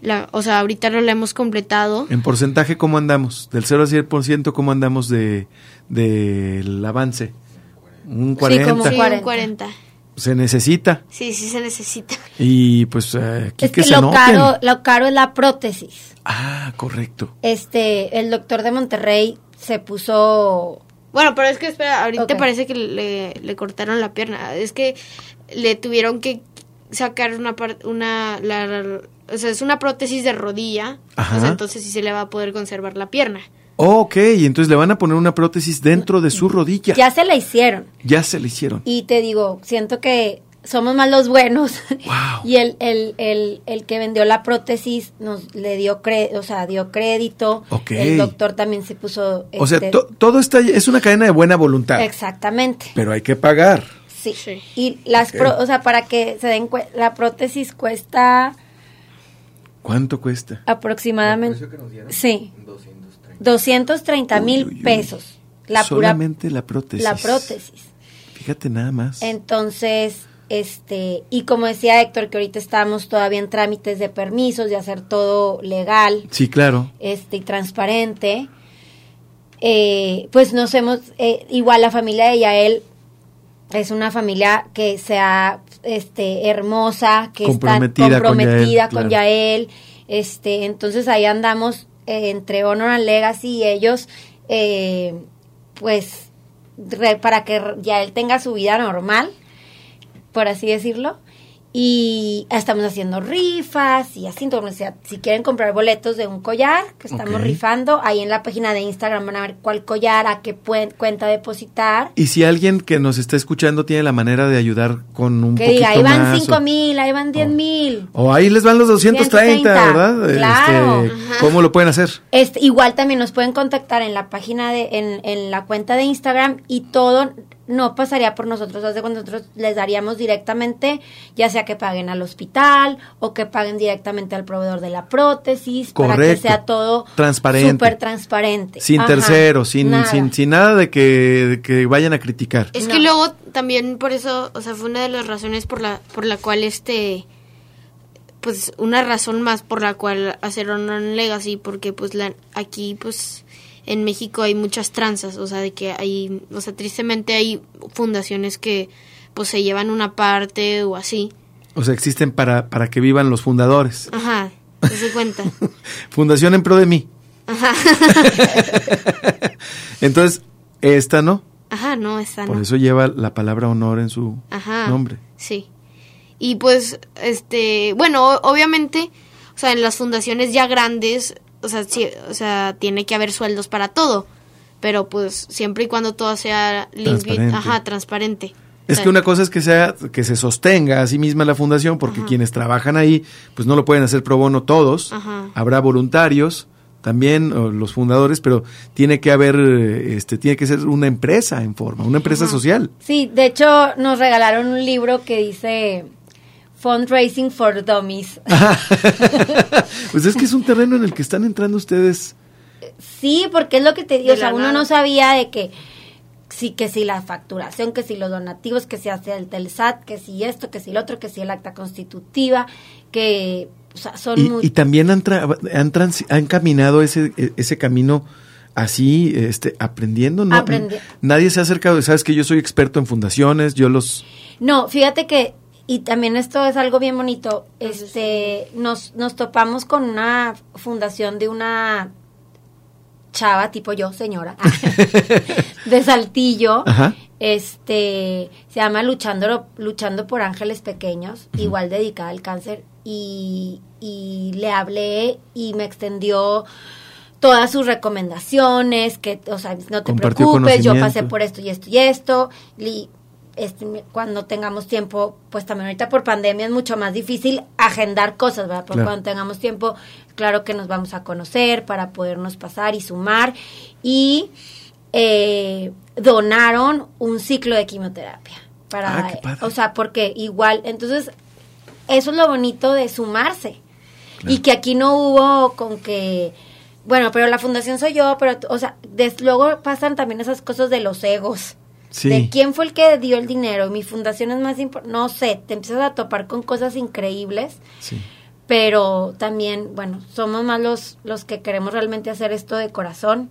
La, o sea, ahorita no la hemos completado. En porcentaje, ¿cómo andamos? Del 0 al 100%, ¿cómo andamos de del avance? Un 40. como Sí, un 40. 40. Se necesita. Sí, sí se necesita. Y pues eh, aquí Es que, que, se lo noten. caro, lo caro es la prótesis. Ah, correcto. Este, el doctor de Monterrey se puso Bueno, pero es que espera, ahorita parece que le, le cortaron la pierna. Es que le tuvieron que sacar una parte, una, la, la- o sea, es una prótesis de rodilla. Ajá. O sea, entonces sí se le va a poder conservar la pierna. Ok, y entonces le van a poner una prótesis dentro de su rodilla. ya se la hicieron. Ya se le hicieron. Y te digo, siento que somos más los buenos. Wow. y el, el, el, el que vendió la prótesis nos le dio cre o sea, dio crédito. Ok. El doctor también se puso O sea, este, to- todo está es una cadena de buena voluntad, Exactamente. pero hay que pagar. Sí. Sí. Y las Ok. pro- o sea, para que se den cue- la prótesis cuesta ¿Cuánto cuesta? aproximadamente Sí. 230 Uy, mil uy, uy. pesos. La Solamente la prótesis. la prótesis. Fíjate nada más. Entonces, este, y como decía Héctor, que ahorita estamos todavía en trámites de permisos, de hacer todo legal, Sí, claro. este, y transparente. eh, pues nos hemos, eh, igual la familia de Yael es una familia que sea este hermosa, que está comprometida con Yael, este, entonces ahí andamos eh, entre Honor and Legacy y ellos, pues para que Yael tenga su vida normal, por así decirlo y estamos haciendo rifas y así. Entonces, si quieren comprar boletos de un collar que estamos rifando, ahí en la página de Instagram van a ver cuál collar, a qué cuenta depositar. Y si alguien que nos está escuchando tiene la manera de ayudar con un que diga, ahí van cinco mil, ahí van diez mil. O ahí les van los 230, ¿verdad? Claro. Este, ¿Cómo lo pueden hacer? Este, igual también nos pueden contactar en la página de, en, en la cuenta de Instagram y todo no pasaría por nosotros, hace cuando nosotros les daríamos directamente, ya sea que paguen al hospital o que paguen directamente al proveedor de la prótesis, para que sea todo transparente. súper transparente. Sin terceros, sin nada. Sin, sin nada de que, que vayan a criticar. Es que luego también por eso, o sea, fue una de las razones por la, por la cual este pues una razón más por la cual hacer un legacy porque pues la, aquí pues en México hay muchas tranzas, o sea, de que hay, o sea, tristemente hay fundaciones que pues se llevan una parte o así. O sea, existen para, para que vivan los fundadores. Ajá, se cuenta. Fundación en pro de mí. Ajá. Entonces, esta no. Ajá, no, esta no. Por eso lleva la palabra honor en su nombre. Sí. Y pues, este, bueno, obviamente, o sea, en las fundaciones ya grandes o sea, sí, o sea, tiene que haber sueldos para todo, pero pues siempre y cuando todo sea limpio, transparente. ajá, transparente. Es que una cosa es que sea que se sostenga a sí misma la fundación, porque quienes trabajan ahí, pues no lo pueden hacer pro bono todos. Habrá voluntarios también los fundadores, pero tiene que haber, este, tiene que ser una empresa en forma, una empresa social. Sí, de hecho nos regalaron un libro que dice Fundraising for Dummies. pues es que es un terreno en el que están entrando ustedes. Sí, porque es lo que te digo, o sea, uno no sabía de que sí, que si la facturación, que si los donativos, que si hace el TELSAT, que si esto, que si el otro, que si el acta constitutiva, que o sea, son y, y también han, han, han caminado ese, e, ese camino así, este, aprendiendo, ¿no? Nadie se ha acercado, sabes que yo soy experto en fundaciones, yo los... No, fíjate que y también esto es algo bien bonito. Este, nos, nos topamos con una fundación de una chava tipo yo, señora, de Saltillo. Este, se llama Luchando, Luchando por Ángeles Pequeños, igual dedicada al cáncer. Y, y le hablé y me extendió todas sus recomendaciones, que, o sea, no te preocupes, yo pasé por esto y esto y esto. Y este, cuando tengamos tiempo, pues también ahorita por pandemia es mucho más difícil agendar cosas, ¿verdad? Porque cuando tengamos tiempo, claro que nos vamos a conocer para podernos pasar y sumar. Y eh, donaron un ciclo de quimioterapia. Para, ah, o sea, porque igual, entonces, eso es lo bonito de sumarse. Y que aquí no hubo con que bueno, pero la fundación soy yo, pero, o sea, luego pasan también esas cosas de los egos de quién fue el que dio el dinero. Mi fundación es más importante. No sé, te empiezas a topar con cosas increíbles. Pero también, bueno, somos más los, los que queremos realmente hacer esto de corazón.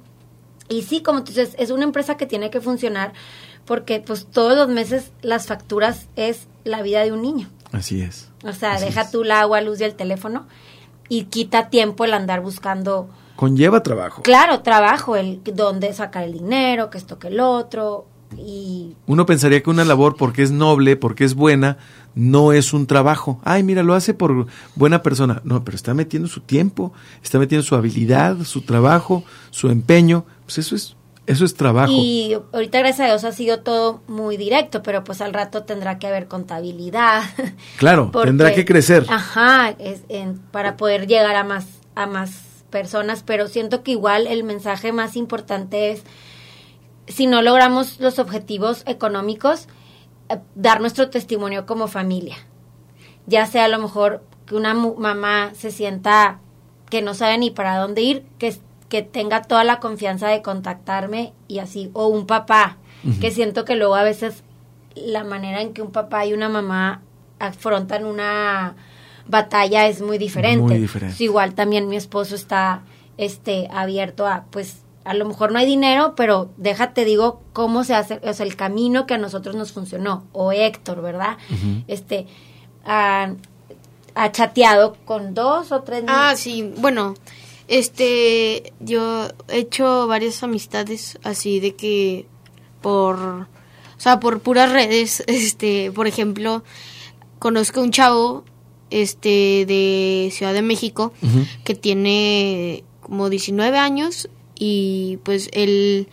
Y sí, como tú dices, es una empresa que tiene que funcionar porque pues todos los meses las facturas es la vida de un niño. Así es. O sea, deja tú el agua, luz y el teléfono y quita tiempo el andar buscando conlleva trabajo. Claro, trabajo, el dónde sacar el dinero, que esto que el otro, y... Uno pensaría que una labor, porque es noble, porque es buena, no es un trabajo. Ay, mira, lo hace por buena persona. No, pero está metiendo su tiempo, está metiendo su habilidad, su trabajo, su empeño. Pues eso es, eso es trabajo. Y ahorita, gracias a Dios, ha sido todo muy directo, pero pues al rato tendrá que haber contabilidad. Claro, tendrá que crecer. Ajá, es, para poder llegar a más, a más personas, pero siento que igual el mensaje más importante es si no logramos los objetivos económicos, eh, dar nuestro testimonio como familia. Ya sea a lo mejor que una mamá se sienta que no sabe ni para dónde ir, que, que tenga toda la confianza de contactarme y así, o un papá, que siento que luego a veces la manera en que un papá y una mamá afrontan una batalla es muy diferente. Muy diferente. igual también mi esposo está este abierto a pues a lo mejor no hay dinero, pero déjate digo cómo se hace, o sea, el camino que a nosotros nos funcionó, o Héctor, ¿verdad? Este, ha, ha, chateado con dos o tres. Ah, sí, bueno, este, yo he hecho varias amistades así de que por, o sea, por puras redes, este, por ejemplo, conozco un chavo, este, de Ciudad de México, que tiene como 19 años y pues él,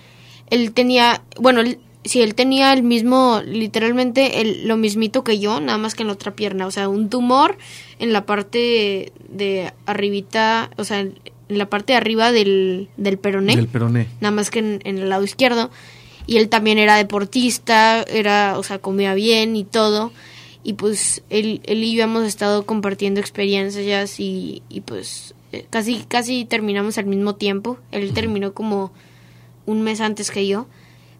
él tenía, bueno, él, sí, él tenía el mismo, literalmente el, lo mismito que yo, nada más que en la otra pierna, o sea, un tumor en la parte de arribita, o sea, en la parte de arriba del, del peroné. Del peroné. Nada más que en, en el lado izquierdo. Y él también era deportista, era, o sea, comía bien y todo y pues él, él y yo hemos estado compartiendo experiencias y, y pues casi casi terminamos al mismo tiempo él terminó como un mes antes que yo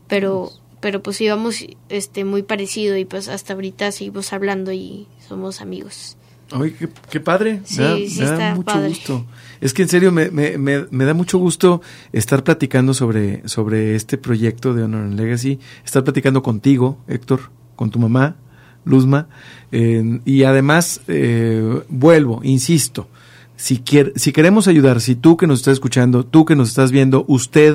pero pero pues íbamos este muy parecido y pues hasta ahorita seguimos hablando y somos amigos Ay, qué, qué padre. Sí, me da, sí da está mucho padre. gusto. Es que en serio me, me, me, me da mucho gusto estar platicando sobre, sobre este proyecto de Honor and Legacy, estar platicando contigo, Héctor, con tu mamá, Luzma, eh, y además eh, vuelvo, insisto, si, quier, si queremos ayudar, si tú que nos estás escuchando, tú que nos estás viendo, usted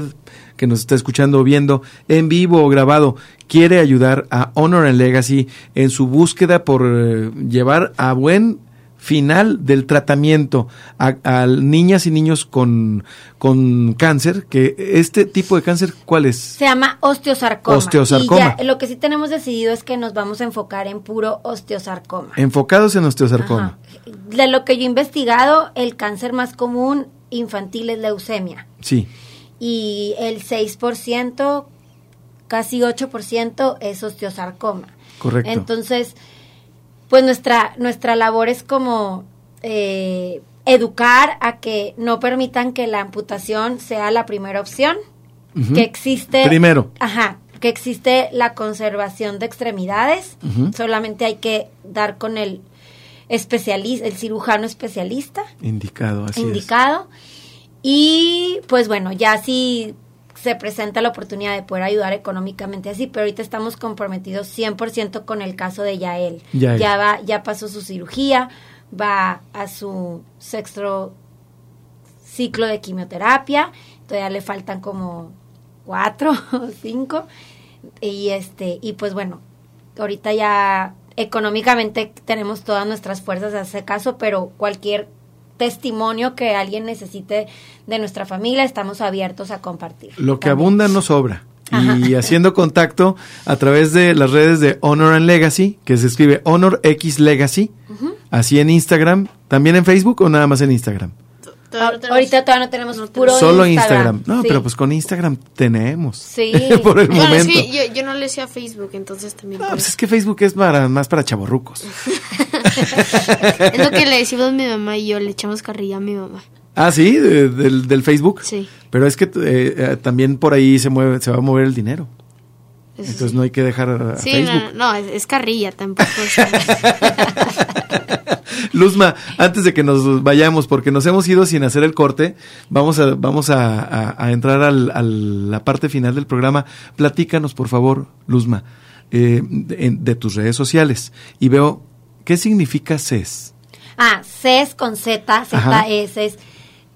que nos está escuchando o viendo en vivo o grabado, quiere ayudar a Honor and Legacy en su búsqueda por eh, llevar a buen final del tratamiento a, a niñas y niños con, con cáncer, que este tipo de cáncer, ¿cuál es? Se llama osteosarcoma. Osteosarcoma. Y ya, lo que sí tenemos decidido es que nos vamos a enfocar en puro osteosarcoma. Enfocados en osteosarcoma. Ajá. De lo que yo he investigado, el cáncer más común infantil es leucemia. Sí. Y el 6%, casi 8% es osteosarcoma. Correcto. Entonces, pues nuestra, nuestra labor es como eh, educar a que no permitan que la amputación sea la primera opción, que existe... Primero. Ajá, que existe la conservación de extremidades, solamente hay que dar con el especialista, el cirujano especialista. Indicado, así indicado. Y pues bueno, ya si se presenta la oportunidad de poder ayudar económicamente así, pero ahorita estamos comprometidos 100% con el caso de Yael. Yael. Ya va, ya pasó su cirugía, va a su sexto ciclo de quimioterapia, todavía le faltan como cuatro o cinco y este y pues bueno, ahorita ya económicamente tenemos todas nuestras fuerzas a ese caso, pero cualquier testimonio que alguien necesite de nuestra familia, estamos abiertos a compartir. Lo que También. abunda no sobra. Y haciendo contacto a través de las redes de Honor and Legacy, que se escribe Honor X Legacy, así en Instagram, también en Facebook o nada más en Instagram. Todavía no tenemos- Ahorita todavía no tenemos puro Solo Instagram. No, sí. pero pues con Instagram tenemos. Sí. Por el Bueno, es momento. que yo, yo no le decía Facebook, entonces también. Ah, pues es que Facebook es para, más para chavorrucos. Es lo que le decimos a mi mamá y yo, le echamos carrilla a mi mamá. Ah, sí, de- del, del Facebook. Sí. Pero es que eh, eh, también por ahí se mueve, se va a mover el dinero. Eso Entonces sí. no hay que dejar a Sí, Facebook. no, no, es, es carrilla tampoco. Luzma, antes de que nos vayamos, porque nos hemos ido sin hacer el corte, vamos a, vamos a, a- a entrar al- a la parte final del programa. Platícanos, por favor, Luzma, eh, de, en- de tus redes sociales. Y veo, ¿qué significa CES? Ah, CES con Z. ZS es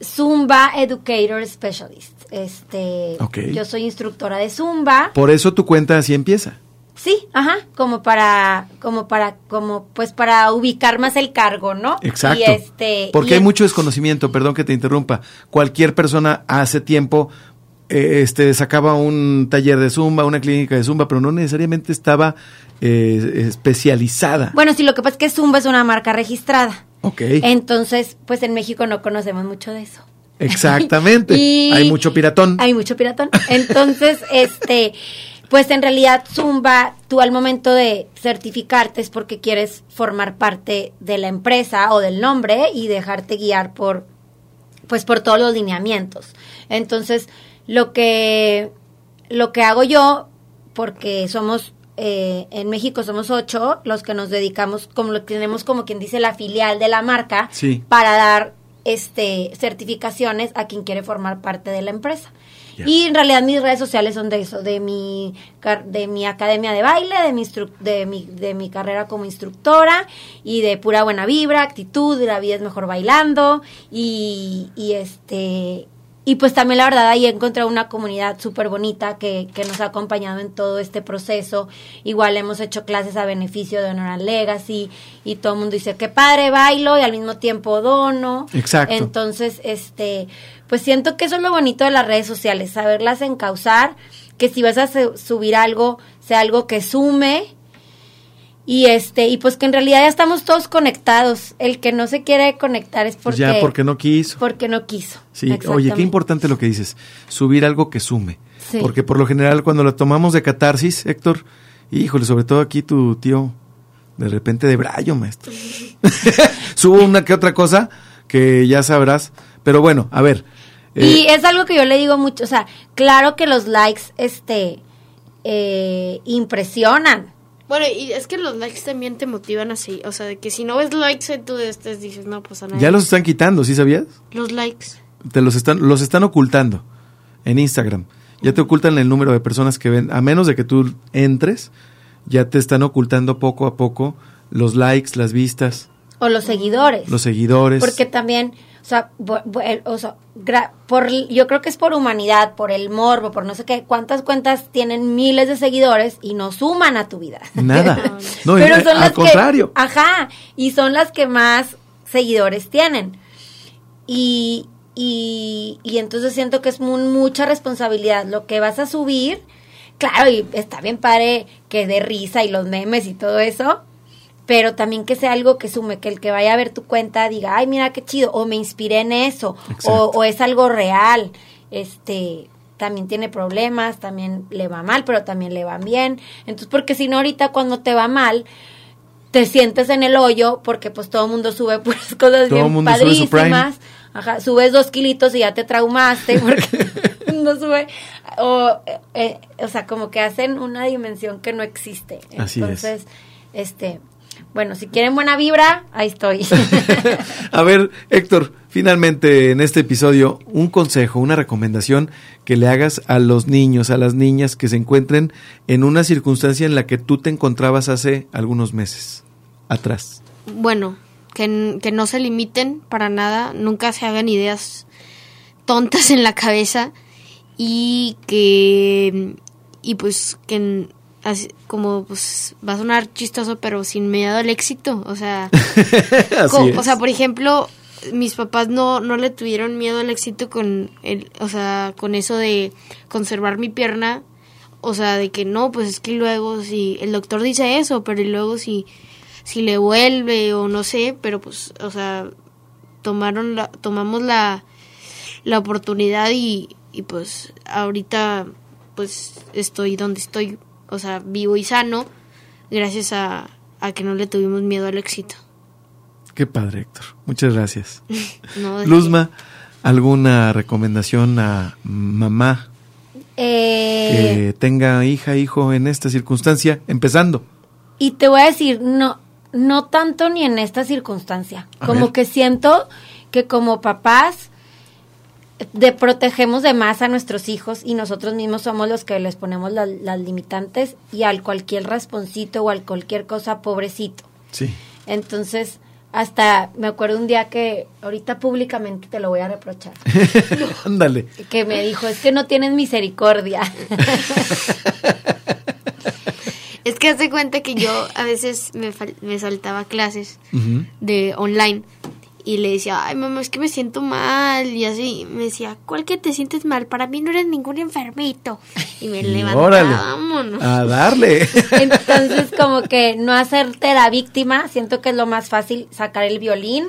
Zumba Educator Specialist. Este, yo soy instructora de Zumba. Por eso tu cuenta así empieza. Sí, ajá, como para, como para, como pues para ubicar más el cargo, ¿no? Exacto. Y este, Porque y hay es- mucho desconocimiento, perdón que te interrumpa. Cualquier persona hace tiempo eh, este sacaba un taller de zumba, una clínica de zumba, pero no necesariamente estaba eh, especializada. Bueno, sí, lo que pasa es que Zumba es una marca registrada. ok. Entonces, pues en México no conocemos mucho de eso. Exactamente. Y- Hay mucho piratón. Hay mucho piratón. Entonces, este, pues en realidad Zumba, tú al momento de certificarte es porque quieres formar parte de la empresa o del nombre y dejarte guiar por, pues por todos los lineamientos. Entonces, lo que, lo que hago yo, porque somos eh, en México somos ocho los que nos dedicamos, como lo tenemos como quien dice la filial de la marca, Sí. para dar este certificaciones a quien quiere formar parte de la empresa. Y en realidad mis redes sociales son de eso, de mi, de mi academia de baile, de mi, de, mi, de mi carrera como instructora y de pura buena vibra, actitud, la vida es mejor bailando y, y este y pues también la verdad ahí he encontrado una comunidad súper bonita que, que, nos ha acompañado en todo este proceso. Igual hemos hecho clases a beneficio de Honor Legacy y todo el mundo dice, qué padre bailo y al mismo tiempo dono. Exacto. Entonces, este, pues siento que eso es lo bonito de las redes sociales, saberlas encauzar, que si vas a subir algo, sea algo que sume y este, y pues que en realidad ya estamos todos conectados. El que no se quiere conectar es pues porque. ya, porque no quiso. Porque no quiso. Sí, oye, qué importante lo que dices. Subir algo que sume. Porque por lo general, cuando lo tomamos de catarsis, Héctor, híjole, sobre todo aquí tu tío, de repente de brayo, maestro. Subo una que otra cosa que ya sabrás. Pero bueno, a ver. y eh, es algo que yo le digo mucho. O sea, claro que los likes, este, eh, impresionan bueno, y es que los likes también te motivan así. O sea, de que si no ves likes, tú estés dices, no, pues a nadie. Ya los están quitando, ¿sí sabías? Los likes. Te los están, los están ocultando en Instagram. Ya te ocultan el número de personas que ven. A menos de que tú entres, ya te están ocultando poco a poco los likes, las vistas. O los seguidores. Los seguidores. Porque también, sea, o sea por, yo creo que es por humanidad, por el morbo, por no sé qué, cuántas cuentas tienen miles de seguidores y no suman a tu vida. Nada. no, Pero son al contrario. ajá, y son las que más seguidores tienen. Y, y, y entonces siento que es mucha responsabilidad lo que vas a subir. Claro, y está bien padre que de risa y los memes y todo eso, pero también que sea algo que sume, que el que vaya a ver tu cuenta diga, ay, mira qué chido, o me inspiré en eso, o, es algo real, este, también tiene problemas, también le va mal, pero también le van bien. Entonces, porque si no, ahorita cuando te va mal, te sientes en el hoyo, porque pues todo el mundo sube puras cosas bien padrísimas. Ajá, subes dos kilitos y ya te traumaste porque no sube. O, eh, o sea, como que hacen una dimensión que no existe. Así Entonces, este, bueno, si quieren buena vibra, ahí estoy. a ver, Héctor, finalmente en este episodio, un consejo, una recomendación que le hagas a los niños, a las niñas que se encuentren en una circunstancia en la que tú te encontrabas hace algunos meses atrás. Bueno, que, que no se limiten para nada, nunca se hagan ideas tontas en la cabeza y que y pues que como pues va a sonar chistoso, pero sin miedo al éxito, o sea, o sea, por ejemplo, mis papás no no le tuvieron miedo al éxito con el, o sea, con eso de conservar mi pierna, o sea, de que no, pues es que luego si el doctor dice eso, pero luego si si le vuelve o no sé, pero pues, o sea, tomaron la tomamos la la oportunidad y, y pues ahorita pues estoy donde estoy o sea, vivo y sano, gracias a, que no le tuvimos miedo al éxito. Qué padre, Héctor. Muchas gracias. Luzma, ¿alguna recomendación a mamá eh, que tenga hija, hijo en esta circunstancia, empezando? Y te voy a decir, no, no tanto ni en esta circunstancia. como que siento que como papás de protegemos de más a nuestros hijos y nosotros mismos somos los que les ponemos las limitantes y al cualquier rasponcito o al cualquier cosa pobrecito. Sí. Entonces, hasta me acuerdo un día que ahorita públicamente te lo voy a reprochar. Ándale. que me dijo, es que no tienes misericordia. es que hace cuenta que yo a veces me, me saltaba clases de online y le decía, ay mamá, es que me siento mal. Y así me decía, ¿cuál que te sientes mal? Para mí no eres ningún enfermito. Y me levantaba, A darle. Entonces, como que no hacerte la víctima, siento que es lo más fácil sacar el violín.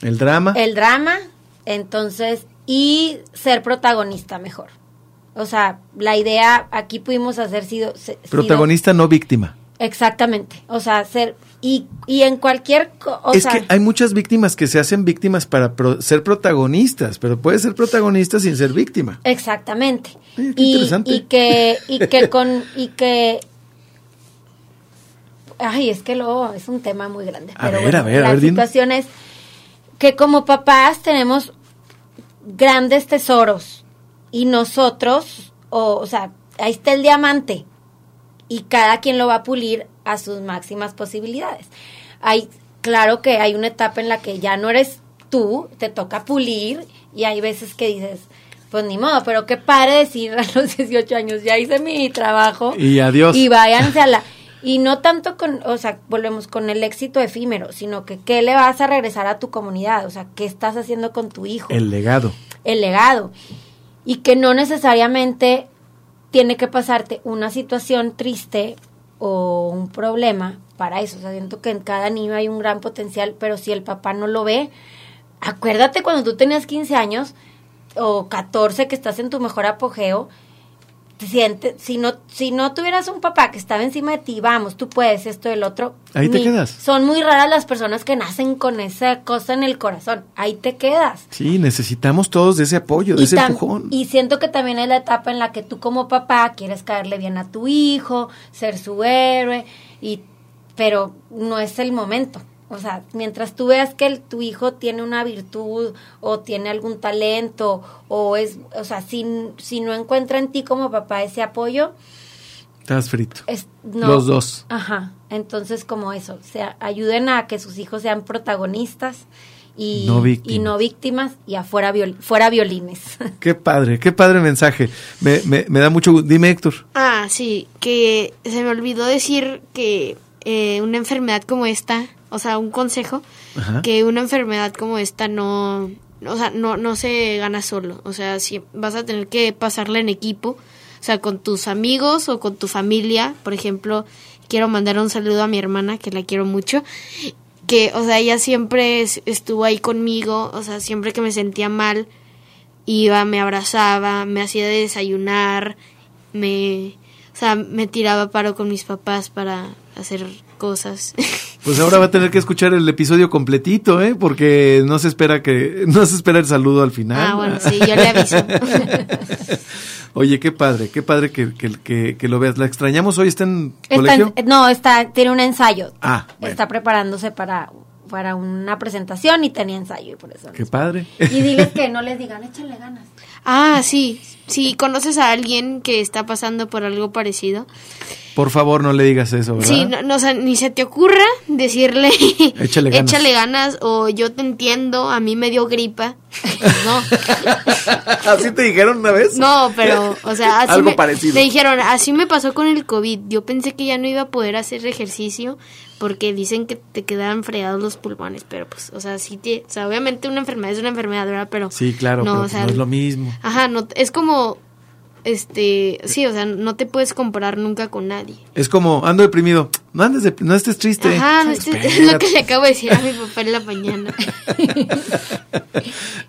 El drama. El drama. Entonces, y ser protagonista mejor. O sea, la idea aquí pudimos hacer sido... Protagonista, no víctima. Exactamente. O sea, ser y, y en cualquier cosa. Es que hay muchas víctimas que se hacen víctimas para ser protagonistas, pero puede ser protagonista sin ser víctima. Exactamente. y, y que, y que con, y que Ay, es que luego es un tema muy grande. A ver, a ver, la a ver. situación es que como papás tenemos grandes tesoros y nosotros, o, o sea, ahí está el diamante y cada quien lo va a pulir a sus máximas posibilidades. Hay, claro que hay una etapa en la que ya no eres tú, te toca pulir y hay veces que dices, pues ni modo, pero qué padre decir a los 18 años, ya hice mi trabajo. Y adiós. Y váyanse a la... Y no tanto con, o sea, volvemos con el éxito efímero, sino que qué le vas a regresar a tu comunidad, o sea, qué estás haciendo con tu hijo. El legado. El legado. Y que no necesariamente tiene que pasarte una situación triste o un problema para eso. O sea, siento que en cada niño hay un gran potencial, pero si el papá no lo ve, acuérdate cuando tú tenías 15 años o 14 que estás en tu mejor apogeo, si no, si no tuvieras un papá que estaba encima de ti, vamos, tú puedes, esto, el otro. Ahí te quedas. Son muy raras las personas que nacen con esa cosa en el corazón. Ahí te quedas. Sí, necesitamos todos de ese apoyo, de ese empujón. Y siento que también es la etapa en la que tú como papá quieres caerle bien a tu hijo, ser su héroe, y, pero no es el momento. O sea, mientras tú veas que el, tu hijo tiene una virtud o tiene algún talento o es, o sea, si, si no encuentra en ti como papá ese apoyo, estás frito. Es, no, Los dos. Ajá. Entonces, como eso, o sea, ayuden a que sus hijos sean protagonistas y no víctimas, y, no víctimas, y afuera viol, fuera violines. Qué padre, qué padre mensaje. Me, me, me da mucho. Dime, Héctor. Ah, sí, que se me olvidó decir que eh, una enfermedad como esta o sea, un consejo, Ajá. que una enfermedad como esta no, o sea, no, no se gana solo, o sea, si vas a tener que pasarla en equipo, o sea, con tus amigos o con tu familia, por ejemplo, quiero mandar un saludo a mi hermana, que la quiero mucho, que, o sea, ella siempre estuvo ahí conmigo, o sea, siempre que me sentía mal, iba, me abrazaba, me hacía desayunar, me, o sea, me tiraba paro con mis papás para hacer cosas. Pues ahora va a tener que escuchar el episodio completito, ¿eh? Porque no se espera que no se espera el saludo al final. Ah, bueno, sí, yo le aviso. Oye, qué padre, qué padre que, que, que, que, lo veas. ¿La extrañamos hoy? ¿Está en está colegio? En, no, está, tiene un ensayo. Ah, bueno. Está preparándose para, para una presentación y tenía ensayo y por eso. Qué padre. Y diles que no les digan, échale ganas. Ah, sí. Si conoces a alguien que está pasando por algo parecido. Por favor, no le digas eso, ¿verdad? Sí, no, no o sea, ni se te ocurra decirle échale ganas. échale ganas o yo te entiendo, a mí me dio gripa. No. ¿Así te dijeron una vez? No, pero, o sea, así Algo me, parecido. me dijeron, así me pasó con el COVID. Yo pensé que ya no iba a poder hacer ejercicio porque dicen que te quedan fregados los pulmones, pero pues, o sea, sí te, o sea, obviamente una enfermedad es una enfermedad, ¿verdad? Pero Sí, claro, no, pero o sea, no es lo mismo. Ajá, no, es como, este, sí, o sea, no te puedes comparar nunca con nadie. Es como, ando deprimido. No andes de, no estés triste. Ajá, no estés- es lo que le acabo de decir a mi papá en la mañana.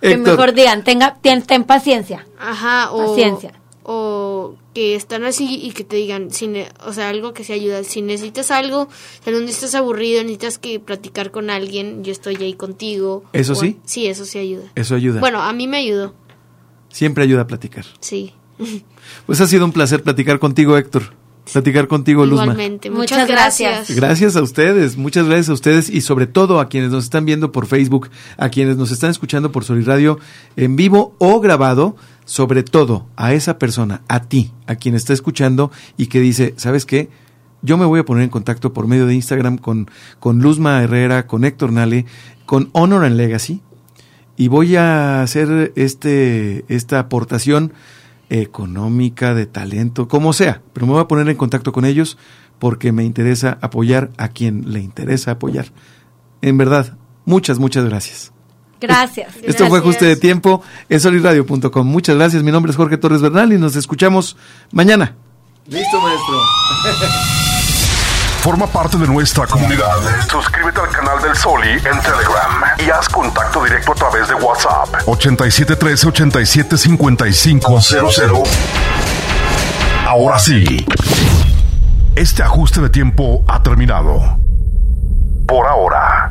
Que mejor digan, tenga, ten, ten paciencia. Ajá, o, Paciencia. o que están así y que te digan, si ne- o sea, algo que se ayuda. Si necesitas algo, sea, donde estás aburrido, necesitas que platicar con alguien, yo estoy ahí contigo. ¿Eso O- sí? Sí, eso sí ayuda. Eso ayuda. Bueno, a mí me ayudó, Siempre ayuda a platicar. sí. Pues ha sido un placer platicar contigo, Héctor. Platicar contigo, Luzma. Igualmente. Muchas, Muchas gracias. gracias. A ustedes, muchas gracias a ustedes y sobre todo a quienes nos están viendo por Facebook, a quienes nos están escuchando por Soliradio en vivo o grabado, sobre todo a esa persona, a ti, a quien está escuchando y que dice, ¿sabes qué? Yo me voy a poner en contacto por medio de Instagram con, con Luzma Herrera, con Héctor Nale, con Honor and Legacy y voy a hacer este, esta aportación económica, de talento, como sea, pero me voy a poner en contacto con ellos porque me interesa apoyar a quien le interesa apoyar. En verdad, muchas, muchas gracias. Gracias. Esto fue. Ajuste de Tiempo en soliradio.com. Muchas gracias. Mi nombre es Jorge Torres Bernal y nos escuchamos mañana. Listo, maestro. Forma parte de nuestra comunidad. Suscríbete al canal del Soli en Telegram y haz contacto directo a través de WhatsApp. 8713 875500. Ahora sí. Este ajuste de tiempo ha terminado. Por ahora.